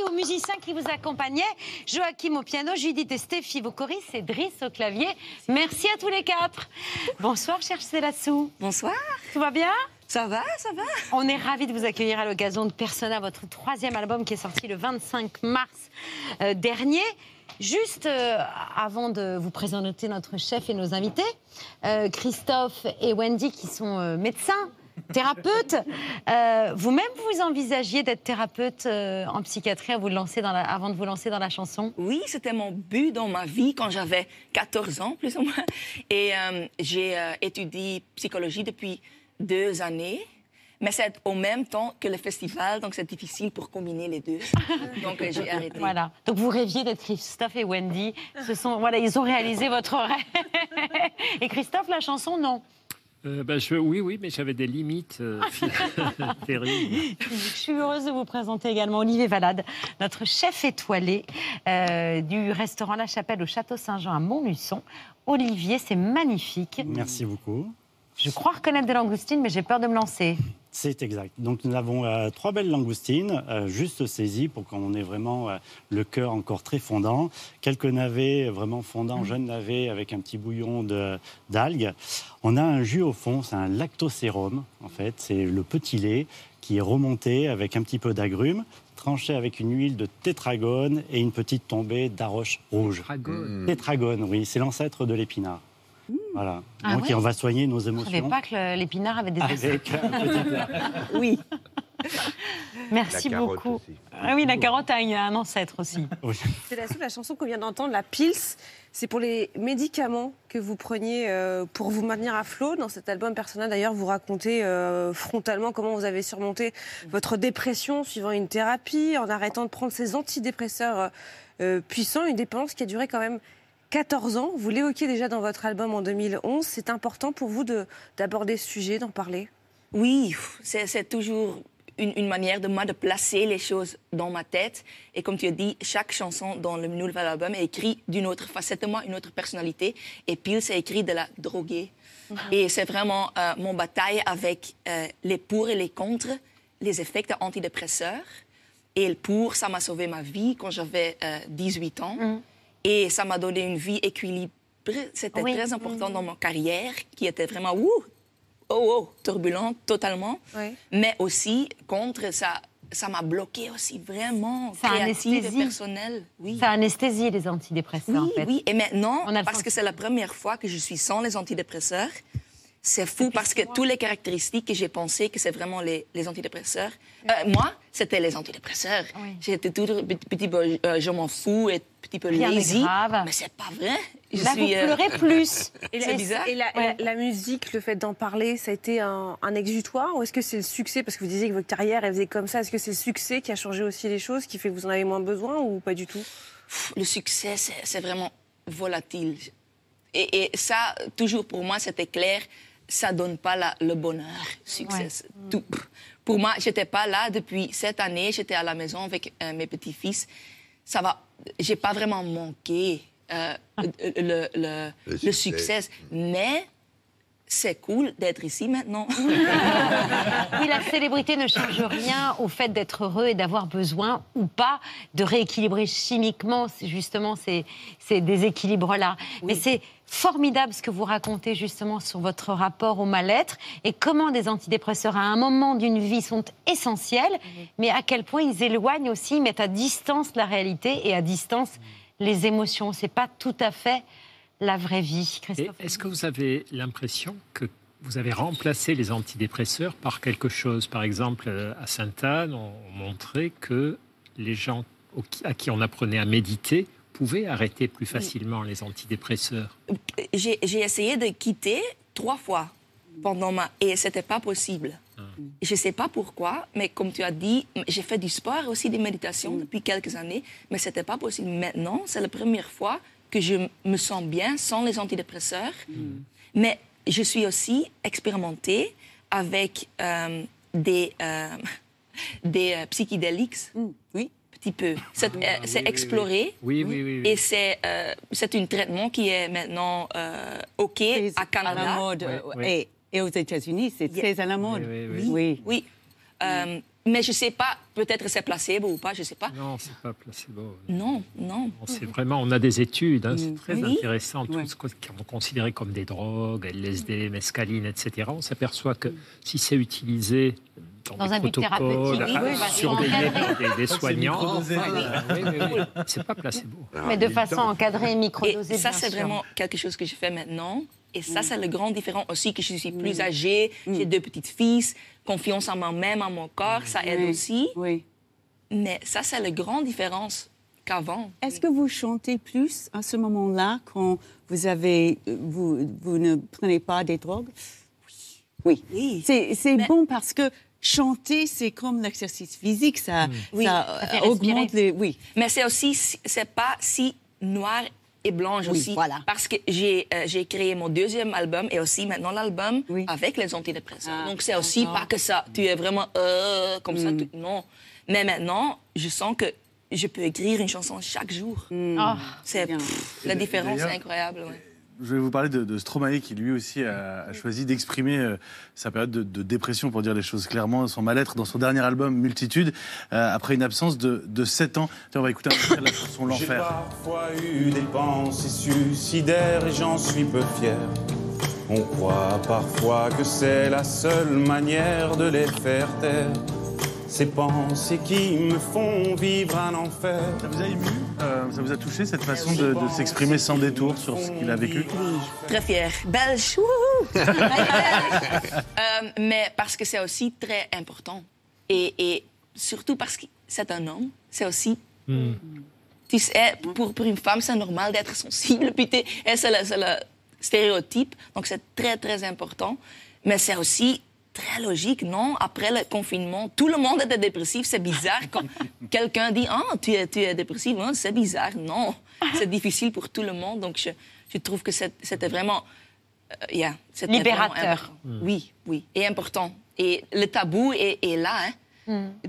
S1: aux musiciens qui vous accompagnaient. Joachim au piano, Judith et Stéphie au choristes et Driss au clavier. Merci à tous les quatre. Bonsoir, cher Célassou.
S39: Bonsoir.
S1: Tout va bien?
S39: Ça va, ça va.
S1: On est ravis de vous accueillir à l'occasion de Persona, votre troisième album qui est sorti le 25 mars euh, dernier. Juste euh, avant de vous présenter notre chef et nos invités, euh, Christophe et Wendy qui sont médecins, thérapeutes, euh, vous-même vous envisagiez d'être thérapeute euh, en psychiatrie avant de, vous lancer dans la, avant de vous lancer dans la chanson?
S39: Oui, c'était mon but dans ma vie quand j'avais 14 ans, plus ou moins. Et euh, j'ai étudié psychologie depuis deux années. Mais c'est au même temps que le festival, donc c'est difficile pour combiner les deux. Donc j'ai arrêté.
S1: Voilà. Donc vous rêviez d'être Christophe et Wendy. Ce sont, voilà, ils ont réalisé votre rêve. Et Christophe, la chanson, non?
S5: Euh, bah, je- oui, oui, mais j'avais des limites euh, terribles.
S1: Je suis heureuse de vous présenter également Olivier Valade, notre chef étoilé euh, du restaurant La Chapelle au Château Saint-Jean à Montluçon. Olivier, c'est magnifique.
S40: Merci beaucoup.
S1: Je crois reconnaître des langoustines, mais j'ai peur de me lancer.
S40: C'est exact. Donc nous avons euh, trois belles langoustines, euh, juste saisies pour qu'on ait vraiment euh, le cœur encore très fondant. Quelques navets vraiment fondants, jeunes navets avec un petit bouillon d'algues. On a un jus au fond, c'est un lactosérum en fait. C'est le petit lait qui est remonté avec un petit peu d'agrumes, tranché avec une huile de tétragone et une petite tombée d'arroche rouge.
S5: Tétragone.
S40: Tétragone, oui, c'est l'ancêtre de l'épinard. Voilà.
S1: Ah
S40: Donc
S1: ouais
S40: on va soigner nos
S1: Je ne savais
S40: émotions.
S1: pas que l'épinard avait des
S40: Avec.
S1: Oui. Merci beaucoup.
S40: aussi.
S1: Ah oui, la carotte a un- un ancêtre aussi.
S31: C'est la, la chanson qu'on vient d'entendre, la Pils. C'est pour les médicaments que vous preniez euh, pour vous maintenir à flot. Dans cet album personnel, d'ailleurs, vous racontez euh, frontalement comment vous avez surmonté votre dépression suivant une thérapie, en arrêtant de prendre ces antidépresseurs euh, puissants, une dépendance qui a duré quand même 14 ans. Vous l'évoquiez déjà dans votre album en 2011. C'est important pour vous de- d'aborder ce sujet, d'en parler?
S39: Oui, c'est toujours
S38: une, une manière de moi de placer les choses dans ma tête. Et comme tu as dit, chaque chanson dans le nouvel album est écrite d'une autre facette de moi, une autre personnalité. Et Peel, c'est écrit de la droguée. Et c'est vraiment euh, mon bataille avec euh, les pour et les contre, les effets antidépresseurs. Et le pour, ça m'a sauvé ma vie quand j'avais euh, 18 ans. Et ça m'a donné une vie équilibrée. C'était
S1: Oui.
S38: très important dans ma carrière, qui était vraiment ouh, oh, oh, turbulente totalement. Mais aussi, contre, ça ça m'a bloqué aussi vraiment
S1: Ça
S38: créative et
S1: anesthésie.
S38: personnelle. Oui.
S1: Ça anesthésie les antidépresseurs,
S38: Oui,
S1: en fait.
S38: oui. Et maintenant, parce que c'est la première fois que je suis sans les antidépresseurs, c'est fou parce que toutes les caractéristiques que j'ai pensé que c'est vraiment les, les antidépresseurs, euh, moi, c'était les antidépresseurs. J'étais toujours petit, petit peu, euh, je m'en fous et petit peu
S31: Rien
S38: lazy.
S31: grave.
S38: Mais c'est pas vrai. Je
S31: Là,
S38: suis,
S31: vous
S38: euh,
S31: pleurez plus. Et la,
S38: c'est bizarre.
S31: et la- la- la musique, le fait d'en parler, ça a été un, un exutoire ou est-ce que c'est le succès? Parce que vous disiez que votre carrière, elle faisait comme ça. Est-ce que c'est le succès qui a changé aussi les choses, qui fait que vous en avez moins besoin ou pas du tout?
S38: Le succès, c'est c'est vraiment volatile. Et, et ça, toujours pour moi, c'était clair, ça donne pas la- le bonheur, succès. c'est Tout. Pour moi, j'étais pas là depuis cette année, j'étais à la maison avec euh, mes petits-fils. Ça va, j'ai pas vraiment manqué euh, le, le-
S36: Le
S38: le
S36: succès.
S38: succès. Mais c'est cool d'être ici maintenant.
S1: Oui, la célébrité ne change rien au fait d'être heureux et d'avoir besoin ou pas de rééquilibrer chimiquement justement ces, ces déséquilibres-là. Mais c'est formidable ce que vous racontez justement sur votre rapport au mal-être et comment des antidépresseurs à un moment d'une vie sont essentiels, mais à quel point ils éloignent aussi, ils mettent à distance la réalité et à distance les émotions. C'est pas tout à fait la vraie vie, Christophe.
S5: Est-ce que vous avez l'impression que vous avez remplacé les antidépresseurs par quelque chose? Par exemple, euh, à Sainte-Anne, on montrait que les gens à qui on apprenait à méditer pouvaient arrêter plus facilement les antidépresseurs.
S38: j'ai j'ai essayé de quitter trois fois pendant ma et c'était pas possible. Je sais pas pourquoi, mais comme tu as dit, j'ai fait du sport aussi des méditations depuis quelques années, mais c'était pas possible. Maintenant, c'est la première fois que je me sens bien sans les antidépresseurs. Mais je suis aussi expérimentée avec euh, des euh, des euh, psychédéliques.
S2: Oui.
S38: Petit peu. C'est euh, c'est exploré.
S5: Oui, oui, oui. oui.
S38: Et c'est euh, c'est un traitement qui est maintenant euh, OK à Canada.
S2: À la mode. euh, Et, et aux États-Unis, c'est très à la mode.
S38: Oui. Oui. Euh, mais je sais pas, peut-être c'est placebo ou pas, je sais pas.
S5: Non, c'est pas placebo.
S38: Non, non.
S5: C'est vraiment, on a des études, hein, c'est
S38: Mm.
S5: très
S38: Oui.
S5: intéressant, tout ce qu'on qu'on considérait comme des drogues, LSD, mescaline, etc. On s'aperçoit que si c'est utilisé dans,
S1: Dans
S5: des
S1: un but thérapeutique, oui, bah,
S5: surveillés
S1: c'est
S5: par des, des
S1: C'est
S5: soignants,
S1: microdosé.
S5: oui, oui, oui, c'est pas placebo.
S1: Mais de façon encadrée et microdosée.
S38: Et ça, c'est vraiment quelque chose que je fais maintenant. Et ça,
S1: Mm.
S38: c'est le grand différent aussi, que je suis plus âgée, j'ai deux petites filles, confiance en moi-même, en mon corps, ça aide
S2: Oui.
S38: aussi.
S2: Oui.
S38: Mais ça, c'est la grande différence qu'avant.
S2: Est-ce que vous chantez plus à ce moment-là quand vous avez vous, vous ne prenez pas des drogues? Oui. Oui. C'est c'est bon parce que chanter c'est comme l'exercice physique, ça,
S38: Oui.
S2: ça,
S38: Ça fait
S2: euh, augmente les. Oui.
S38: Mais c'est aussi, c'est pas si noir et blanche
S2: Oui,
S38: aussi.
S2: voilà.
S38: Parce que j'ai euh, j'ai créé mon deuxième album et aussi maintenant l'album avec les antidépresseurs.
S2: Ah,
S38: Donc c'est aussi pas que ça. Tu es vraiment euh, comme ça. tu- non. Mais maintenant, je sens que je peux écrire une chanson chaque jour.
S1: Ah,
S38: c'est la différence est incroyable. ouais.
S28: Je vais vous parler de, de Stromae qui lui aussi a, a choisi d'exprimer euh, sa période de, de dépression, pour dire les choses clairement, son mal-être dans son dernier album Multitude, euh, après une absence de, de 7 ans. Tiens, on va écouter un extrait de la chanson
S41: J'ai
S28: L'Enfer.
S41: parfois eu des pensées suicidaires et j'en suis peu fier. On croit parfois que c'est la seule manière de les faire taire. Ces pensées qui me font vivre un enfer.
S28: Ça vous a ému Euh, Ça vous a touché cette façon de, de s'exprimer sans détour sur ce qu'il a vécu?
S38: Très fière. Belge. wouhou! Euh, mais parce que c'est aussi très important. Et, et surtout parce que c'est un homme, c'est aussi. Tu sais, pour, pour une femme, c'est normal d'être sensible. Puis le, c'est le stéréotype. Donc c'est très, très important. Mais c'est aussi très logique, non? Après le confinement, tout le monde était dépressif. C'est bizarre quand quelqu'un dit Ah, tu es, tu es dépressif. Hein, c'est bizarre. Non. C'est difficile pour tout le monde. Donc je, je trouve que c'était vraiment. euh, yeah, c'était
S1: Libérateur.
S38: vraiment important. Oui, oui. Et important. Et le tabou est, est là. Hein.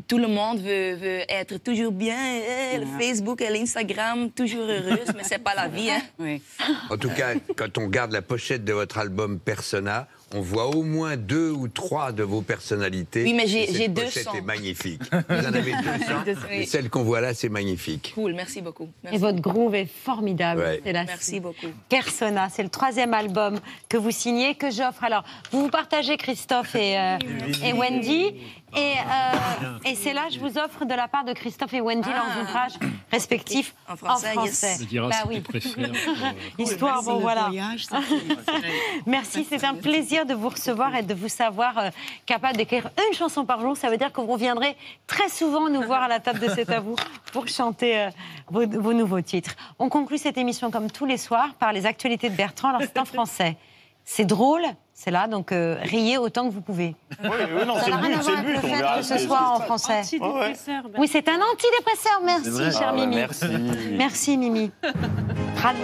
S38: Tout le monde veut, veut être toujours bien, eh, le Facebook et l'Instagram, toujours heureuse, mais c'est pas la vie. Hein.
S36: En tout cas, quand on regarde la pochette de votre album Persona, on voit au moins deux ou trois de vos personnalités.
S38: Oui, mais j'ai-
S36: Et cette
S38: j'ai
S36: pochette
S38: 200.
S36: est magnifique. Vous en avez 200, mais celle qu'on voit là, c'est magnifique.
S38: Cool, merci beaucoup. Merci.
S1: Et votre groove est formidable.
S36: Ouais.
S1: c'est la
S38: Merci beaucoup.
S1: Persona, c'est le troisième album que vous signez, que j'offre. Alors, vous vous partagez Christophe et, euh, et Wendy. Et, euh, et c'est là, je vous offre de la part de Christophe et Wendy leurs ouvrages respectifs
S38: En français, yes.
S5: Tu diras
S1: Bah
S5: ce que
S1: oui.
S5: tu préfères.
S1: Histoire, bon
S2: Le
S1: voilà.
S2: voyage,
S1: Merci, c'est un plaisir de vous recevoir et de vous savoir euh, capable d'écrire une chanson par jour. Ça veut dire que vous reviendrez très souvent nous voir à la table de C'est à vous pour chanter euh, vos, vos nouveaux titres. On conclut cette émission comme tous les soirs par les actualités de Bertrand. Alors c'est en français. C'est drôle, c'est là, donc euh, riez autant que vous pouvez.
S28: Oui, oui, non,
S1: Ça
S28: c'est
S1: n'a
S28: le
S1: rien
S28: but,
S1: à
S28: c'est
S1: voir
S28: le
S1: avec
S28: but.
S1: le fait que ce soit en français.
S31: Antidépresseur.
S1: Oui, c'est un antidépresseur. Merci,
S28: vrai
S1: cher
S28: Ah,
S1: Mimi.
S28: merci.
S1: Merci, Mimi. Bravo.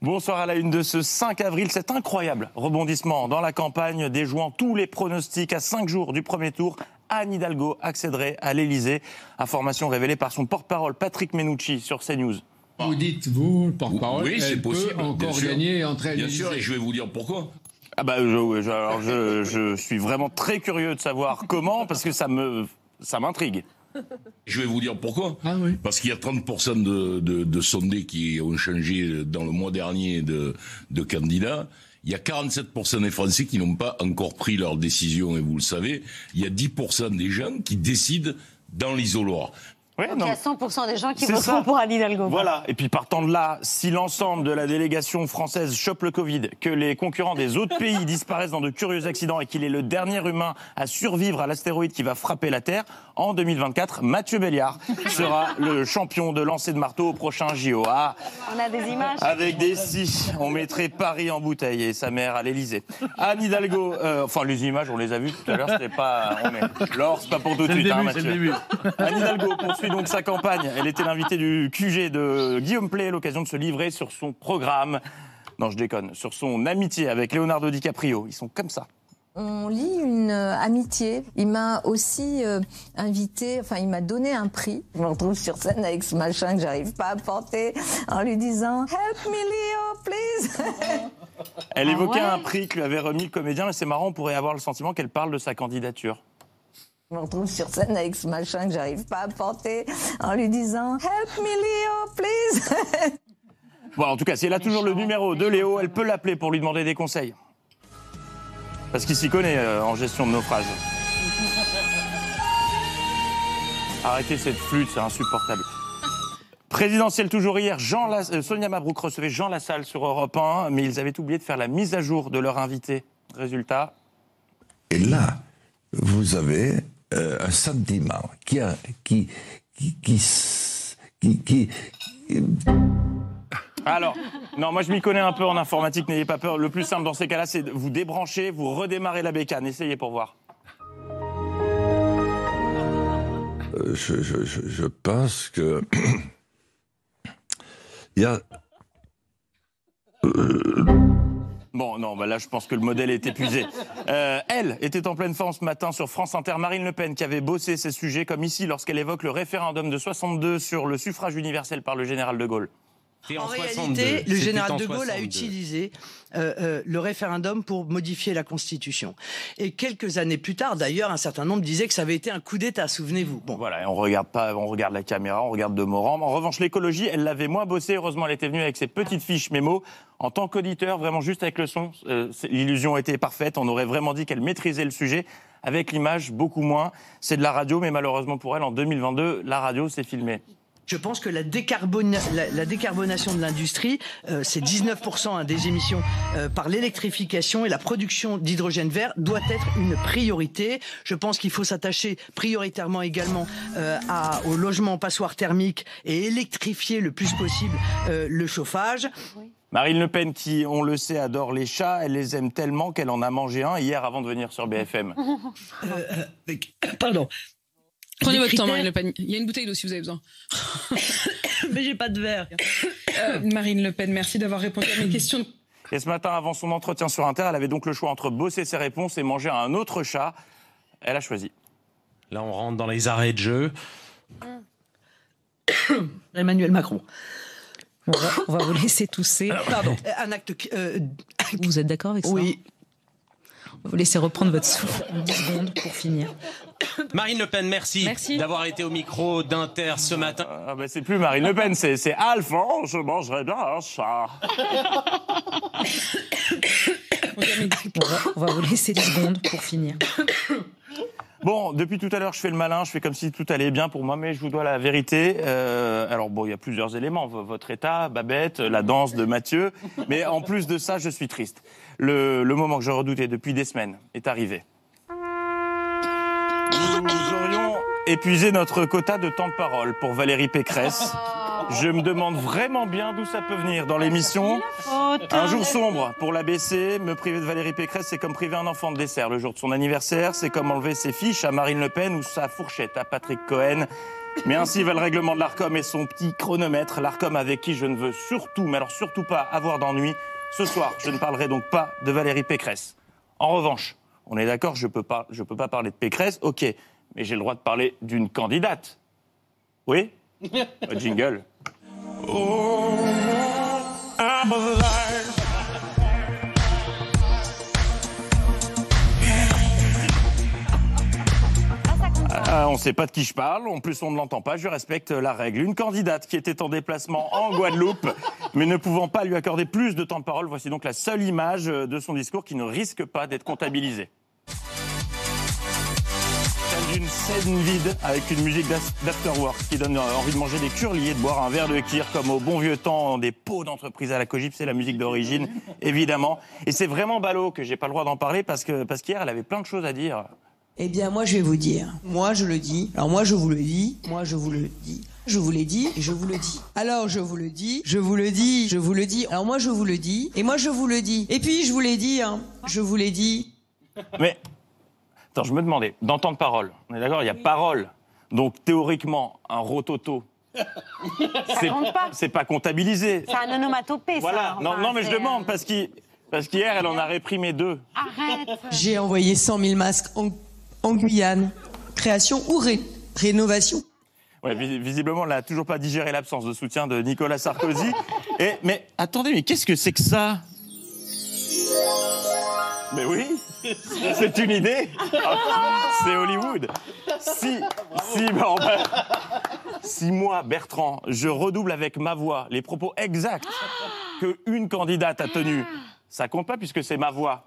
S42: Bonsoir à la une de ce 5 avril. Cet incroyable rebondissement dans la campagne, déjouant tous les pronostics à 5 jours du premier tour. Anne Hidalgo accéderait à l'Elysée. Information révélée par son porte-parole Patrick Menucci sur CNews.
S43: Vous dites, vous, le porte-parole,
S42: Oui,
S43: elle
S42: possible,
S43: peut encore
S42: sûr.
S43: gagner et entrer à
S42: Bien sûr, et
S43: je vais vous dire pourquoi.
S42: Ah bah, je, je- alors je, je suis vraiment très curieux de savoir comment, parce que ça me, ça m'intrigue.
S43: Je vais vous dire pourquoi. Parce qu'il y a 30% de, de, de sondés qui ont changé dans le mois dernier de, de candidats. Il y a 47% des Français qui n'ont pas encore pris leur décision, et vous le savez. Il y a 10% des gens qui décident dans l'isoloir.
S1: Donc, il y a 100% des gens qui voteront
S42: ça.
S1: pour Anne Hidalgo.
S42: Voilà. Et puis partant de là, si l'ensemble de la délégation française chope le Covid, que les concurrents des autres pays disparaissent dans de curieux accidents et qu'il est le dernier humain à survivre à l'astéroïde qui va frapper la Terre, en 2024, Mathieu Béliard sera le champion de lancer de marteau au prochain JO. Ah,
S1: On a des images.
S42: avec des si, on mettrait Paris en bouteille et sa mère à l'Elysée. Anne Hidalgo, euh, enfin les images, on les a vues tout à l'heure, c'était pas. On est... Laure, c'est pas pour tout de suite, hein,
S28: début,
S42: Mathieu. Anne Hidalgo poursuit donc sa campagne. Elle était l'invitée du QG de Guillaume Play, l'occasion de se livrer sur son programme. Non, je déconne, sur son amitié avec Leonardo DiCaprio. Ils sont comme ça.
S44: On lit une euh, amitié. Il m'a aussi euh, invité, enfin il m'a donné un prix. Je me retrouve sur scène avec ce machin que j'arrive pas à porter en lui disant Help me Leo, please.
S42: Elle
S44: Ah
S42: évoquait
S44: ouais
S42: un prix que lui avait remis le comédien, mais c'est marrant, on pourrait avoir le sentiment qu'elle parle de sa candidature.
S44: Je me retrouve sur scène avec ce machin que j'arrive pas à porter en lui disant Help me Leo, please.
S42: Bon, en tout cas, si elle a toujours le numéro de Léo, elle peut l'appeler pour lui demander des conseils. Parce qu'il s'y connaît euh, en gestion de naufrage. Arrêtez cette flûte, c'est insupportable. Présidentielle toujours hier, Jean euh, Sonia Mabrouk recevait Jean Lassalle sur Europe 1, mais ils avaient oublié de faire la mise à jour de leur invité. Résultat,
S45: Et là, vous avez euh, un sentiment qui, a- qui, qui, qui, s- qui- qui-
S42: Alors, non, moi je m'y connais un peu en informatique, n'ayez pas peur. Le plus simple dans ces cas-là, c'est de vous débrancher, vous redémarrer la bécane. Essayez pour voir.
S45: euh, je, je, je, je pense que il y a
S42: Bon, non, bah là, je pense que le modèle est épuisé. Euh, elle était en pleine forme ce matin sur France Inter. Marine Le Pen, qui avait bossé ces sujets, comme ici, lorsqu'elle évoque le référendum de 62 sur le suffrage universel par le général de Gaulle.
S46: En réalité, le général de Gaulle a utilisé euh, euh, le référendum pour modifier la Constitution. Et quelques années plus tard, d'ailleurs, un certain nombre disaient que ça avait été un coup d'État, souvenez-vous. Bon.
S42: Voilà, et on regarde pas, on regarde la caméra, on regarde de Morand. En revanche, l'écologie, elle l'avait moins bossé. Heureusement, elle était venue avec ses petites fiches mémo. En tant qu'auditeur, vraiment juste avec le son, euh, l'illusion était parfaite. On aurait vraiment dit qu'elle maîtrisait le sujet. Avec l'image, beaucoup moins. C'est de la radio, mais malheureusement pour elle, en 2022, la radio, c'est filmé.
S46: Je pense que la, décarbona- la, la décarbonation de l'industrie, euh, c'est 19% hein, des émissions euh, par l'électrification et la production d'hydrogène vert doit être une priorité. Je pense qu'il faut s'attacher prioritairement également euh, à, au logement passoire thermique et électrifier le plus possible euh, le chauffage.
S42: Marine Le Pen, qui, on le sait, adore les chats, elle les aime tellement qu'elle en a mangé un hier avant de venir sur BFM.
S46: Pardon.
S47: Prenez votre temps, Marine Le Pen. Il y a une bouteille d'eau si vous avez besoin.
S46: Mais j'ai pas de verre.
S47: Euh, Marine Le Pen, merci d'avoir répondu à mes questions.
S42: Et ce matin, avant son entretien sur Inter, elle avait donc le choix entre bosser ses réponses et manger un autre chat. Elle a choisi.
S48: Là, on rentre dans les arrêts de jeu.
S46: Emmanuel Macron.
S49: On va, on va vous laisser tousser.
S46: Pardon. Un acte. qui- euh,
S49: Vous êtes d'accord avec ça
S46: Oui.
S49: On va vous laisser reprendre votre souffle en 10 secondes pour finir.
S48: Marine Le Pen, merci,
S49: Merci.
S48: d'avoir été au micro d'Inter ce matin.
S42: Ah ben, c'est plus Marine Le Pen, c'est c'est Alphonse, je mangerai bien un chat.
S49: On va, on va vous laisser 10 secondes pour finir.
S42: Bon, depuis tout à l'heure, je fais le malin, je fais comme si tout allait bien pour moi, mais je vous dois la vérité. Euh, alors bon, il y a plusieurs éléments. Votre état, Babette, la danse de Mathieu. Mais en plus de ça, je suis triste. Le, le moment que je redoutais depuis des semaines est arrivé. Nous aurions épuisé notre quota de temps de parole pour Valérie Pécresse. Je me demande vraiment bien d'où ça peut venir dans l'émission. Un jour sombre pour l'ABC, me priver de Valérie Pécresse, c'est comme priver un enfant de dessert le jour de son anniversaire, c'est comme enlever ses fiches à Marine Le Pen ou sa fourchette à Patrick Cohen. Mais ainsi va le règlement de l'ARCOM et son petit chronomètre. L'ARCOM avec qui je ne veux surtout, mais alors surtout pas avoir d'ennui. Ce soir, je ne parlerai donc pas de Valérie Pécresse. En revanche, on est d'accord, je peux pas, je peux pas parler de Pécresse, ok, mais j'ai le droit de parler d'une candidate. Oui? Jingle. Ah, on ne sait pas de qui je parle, en plus on ne l'entend pas, je respecte la règle. Une candidate qui était en déplacement en Guadeloupe, mais ne pouvant pas lui accorder plus de temps de parole, voici donc la seule image de son discours qui ne risque pas d'être comptabilisée. D'une scène vide avec une musique d'as- d'afterwork qui donne envie de manger des curlis et de boire un verre de kir comme au bon vieux temps des pots d'entreprise à la Cogip, c'est la musique d'origine, évidemment. Et c'est vraiment ballot que j'ai pas le droit d'en parler parce que parce qu'hier elle avait plein de choses à dire.
S50: Eh bien, moi, je vais vous dire. Moi, je le dis. Alors, moi, je vous le dis. Moi, je vous le dis. Je vous l'ai dit et je vous le dis. Alors, je vous le dis. Je vous le dis. Je vous le dis. Alors, moi, je vous le dis. Et moi, je vous le dis. Et puis, je vous l'ai dit, hein. Je vous l'ai dit.
S42: Mais, attends, je me demandais, dans temps de parole, on est d'accord, il y a parole. Donc, théoriquement, un rototo, c'est
S1: pas.
S42: c'est pas comptabilisé.
S1: C'est un onomatopée, ça.
S42: Voilà, non,
S1: Enfin,
S42: non, mais je
S1: c'est,
S42: demande, parce qu'il- parce qu'hier, elle en a réprimé deux.
S1: Arrête.
S50: J'ai envoyé 100 000 masques en, en Guyane. Création ou ré- rénovation.
S42: Ouais, vis- visiblement, elle n'a toujours pas digéré l'absence de soutien de Nicolas Sarkozy. Et, mais attendez, mais qu'est-ce que c'est que ça? Mais oui, c'est une idée. C'est Hollywood. Ben, si moi, Bertrand, je redouble avec ma voix les propos exacts que une candidate a tenus, ça compte pas puisque c'est ma voix.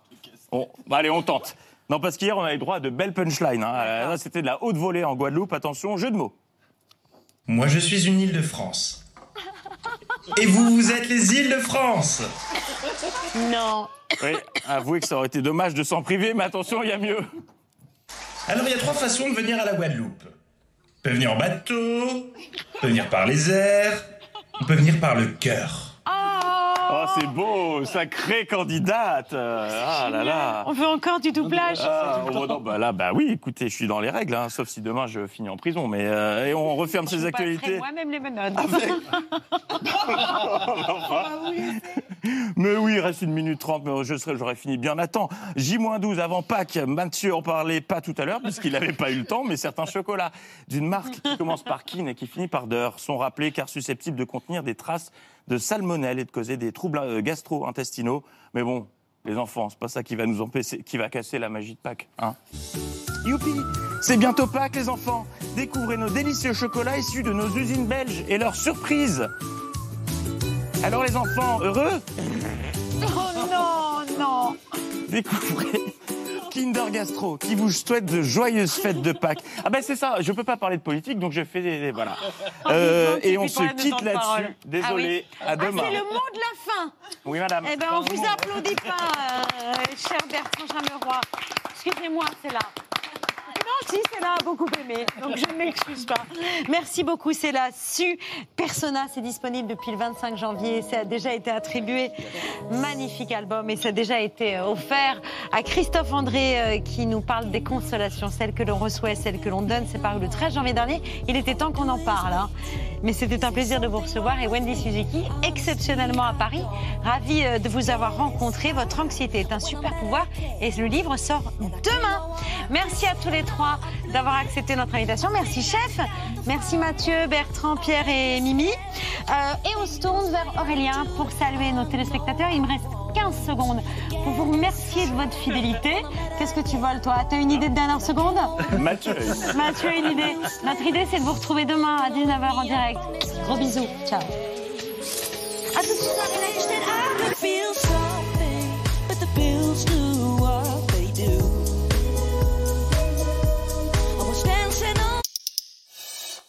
S42: Bah, allez, on tente. Non, parce qu'hier, on avait droit à de belles punchlines. hein. Euh, C'était de la haute volée en Guadeloupe. Attention, jeu de mots.
S51: Moi, je suis une île de France. Et vous, vous êtes les îles de France
S1: Non.
S42: Oui, avouez que ça aurait été dommage de s'en priver, mais attention, il y a mieux.
S51: Alors, il y a trois façons de venir à la Guadeloupe. On peut venir en bateau, on peut venir par les airs, on peut venir par le cœur.
S42: Oh, c'est beau, sacrée candidate. Ah là là.
S1: On veut encore du doublage.
S42: Ah, oh, non, bah là, bah oui, écoutez, je suis dans les règles, hein, sauf si demain je finis en prison. Mais euh, et on referme ces
S1: Je
S42: actualités.
S1: moi-même les menottes.
S42: Mais oui, il reste une minute trente, mais je serai, j'aurais fini bien à temps. J-12 avant Pâques, Mathieu en parlait pas tout à l'heure, puisqu'il n'avait pas eu le temps, mais certains chocolats d'une marque qui commence par Kin et qui finit par Deur sont rappelés car susceptibles de contenir des traces de salmonelle et de causer des troubles euh, gastro-intestinaux. Mais bon, les enfants, c'est pas ça qui va nous empêcher, qui va casser la magie de Pâques, hein. Youpi C'est bientôt Pâques, les enfants Découvrez nos délicieux chocolats issus de nos usines belges et leurs surprises Alors les enfants, heureux?
S1: Oh non, non.
S42: Découvrez Kinder Gastro qui vous souhaite de joyeuses fêtes de Pâques. Ah ben c'est ça, je peux pas parler de politique donc je fais des... des- voilà. Euh, et on se quitte là-dessus. Désolé,
S1: Ah oui.
S42: à demain.
S1: Ah, c'est le mot de la fin.
S42: Oui madame.
S1: Eh ben, on vous applaudit pas, euh, cher Bertrand Chameroy. Excusez-moi, c'est là. C'est là, a beaucoup aimé. Donc, je ne m'excuse pas. Merci beaucoup, là. Su Persona, c'est disponible depuis le 25 janvier. Ça a déjà été attribué. Magnifique album. Et ça a déjà été euh, offert à Christophe André, euh, qui nous parle des consolations, celles que l'on reçoit celles que l'on donne. C'est paru le 13 janvier dernier. Il était temps qu'on en parle. hein. Mais c'était un plaisir de vous recevoir et Wendy Suzuki, exceptionnellement à Paris. Ravi euh, de vous avoir rencontré. Votre anxiété est un super pouvoir et le livre sort demain. Merci à tous les trois d'avoir accepté notre invitation. Merci chef, merci Mathieu, Bertrand, Pierre et Mimi. Euh, et on se tourne vers Aurélien pour saluer nos téléspectateurs. Il me reste 15 secondes pour vous remercier de votre fidélité. Qu'est-ce que tu voles, toi? T'as une idée de dernière seconde?
S42: Mathieu.
S1: Mathieu a une idée. Notre idée, c'est de vous retrouver demain à 19h en direct. Gros bisous. Ciao. À tout de suite,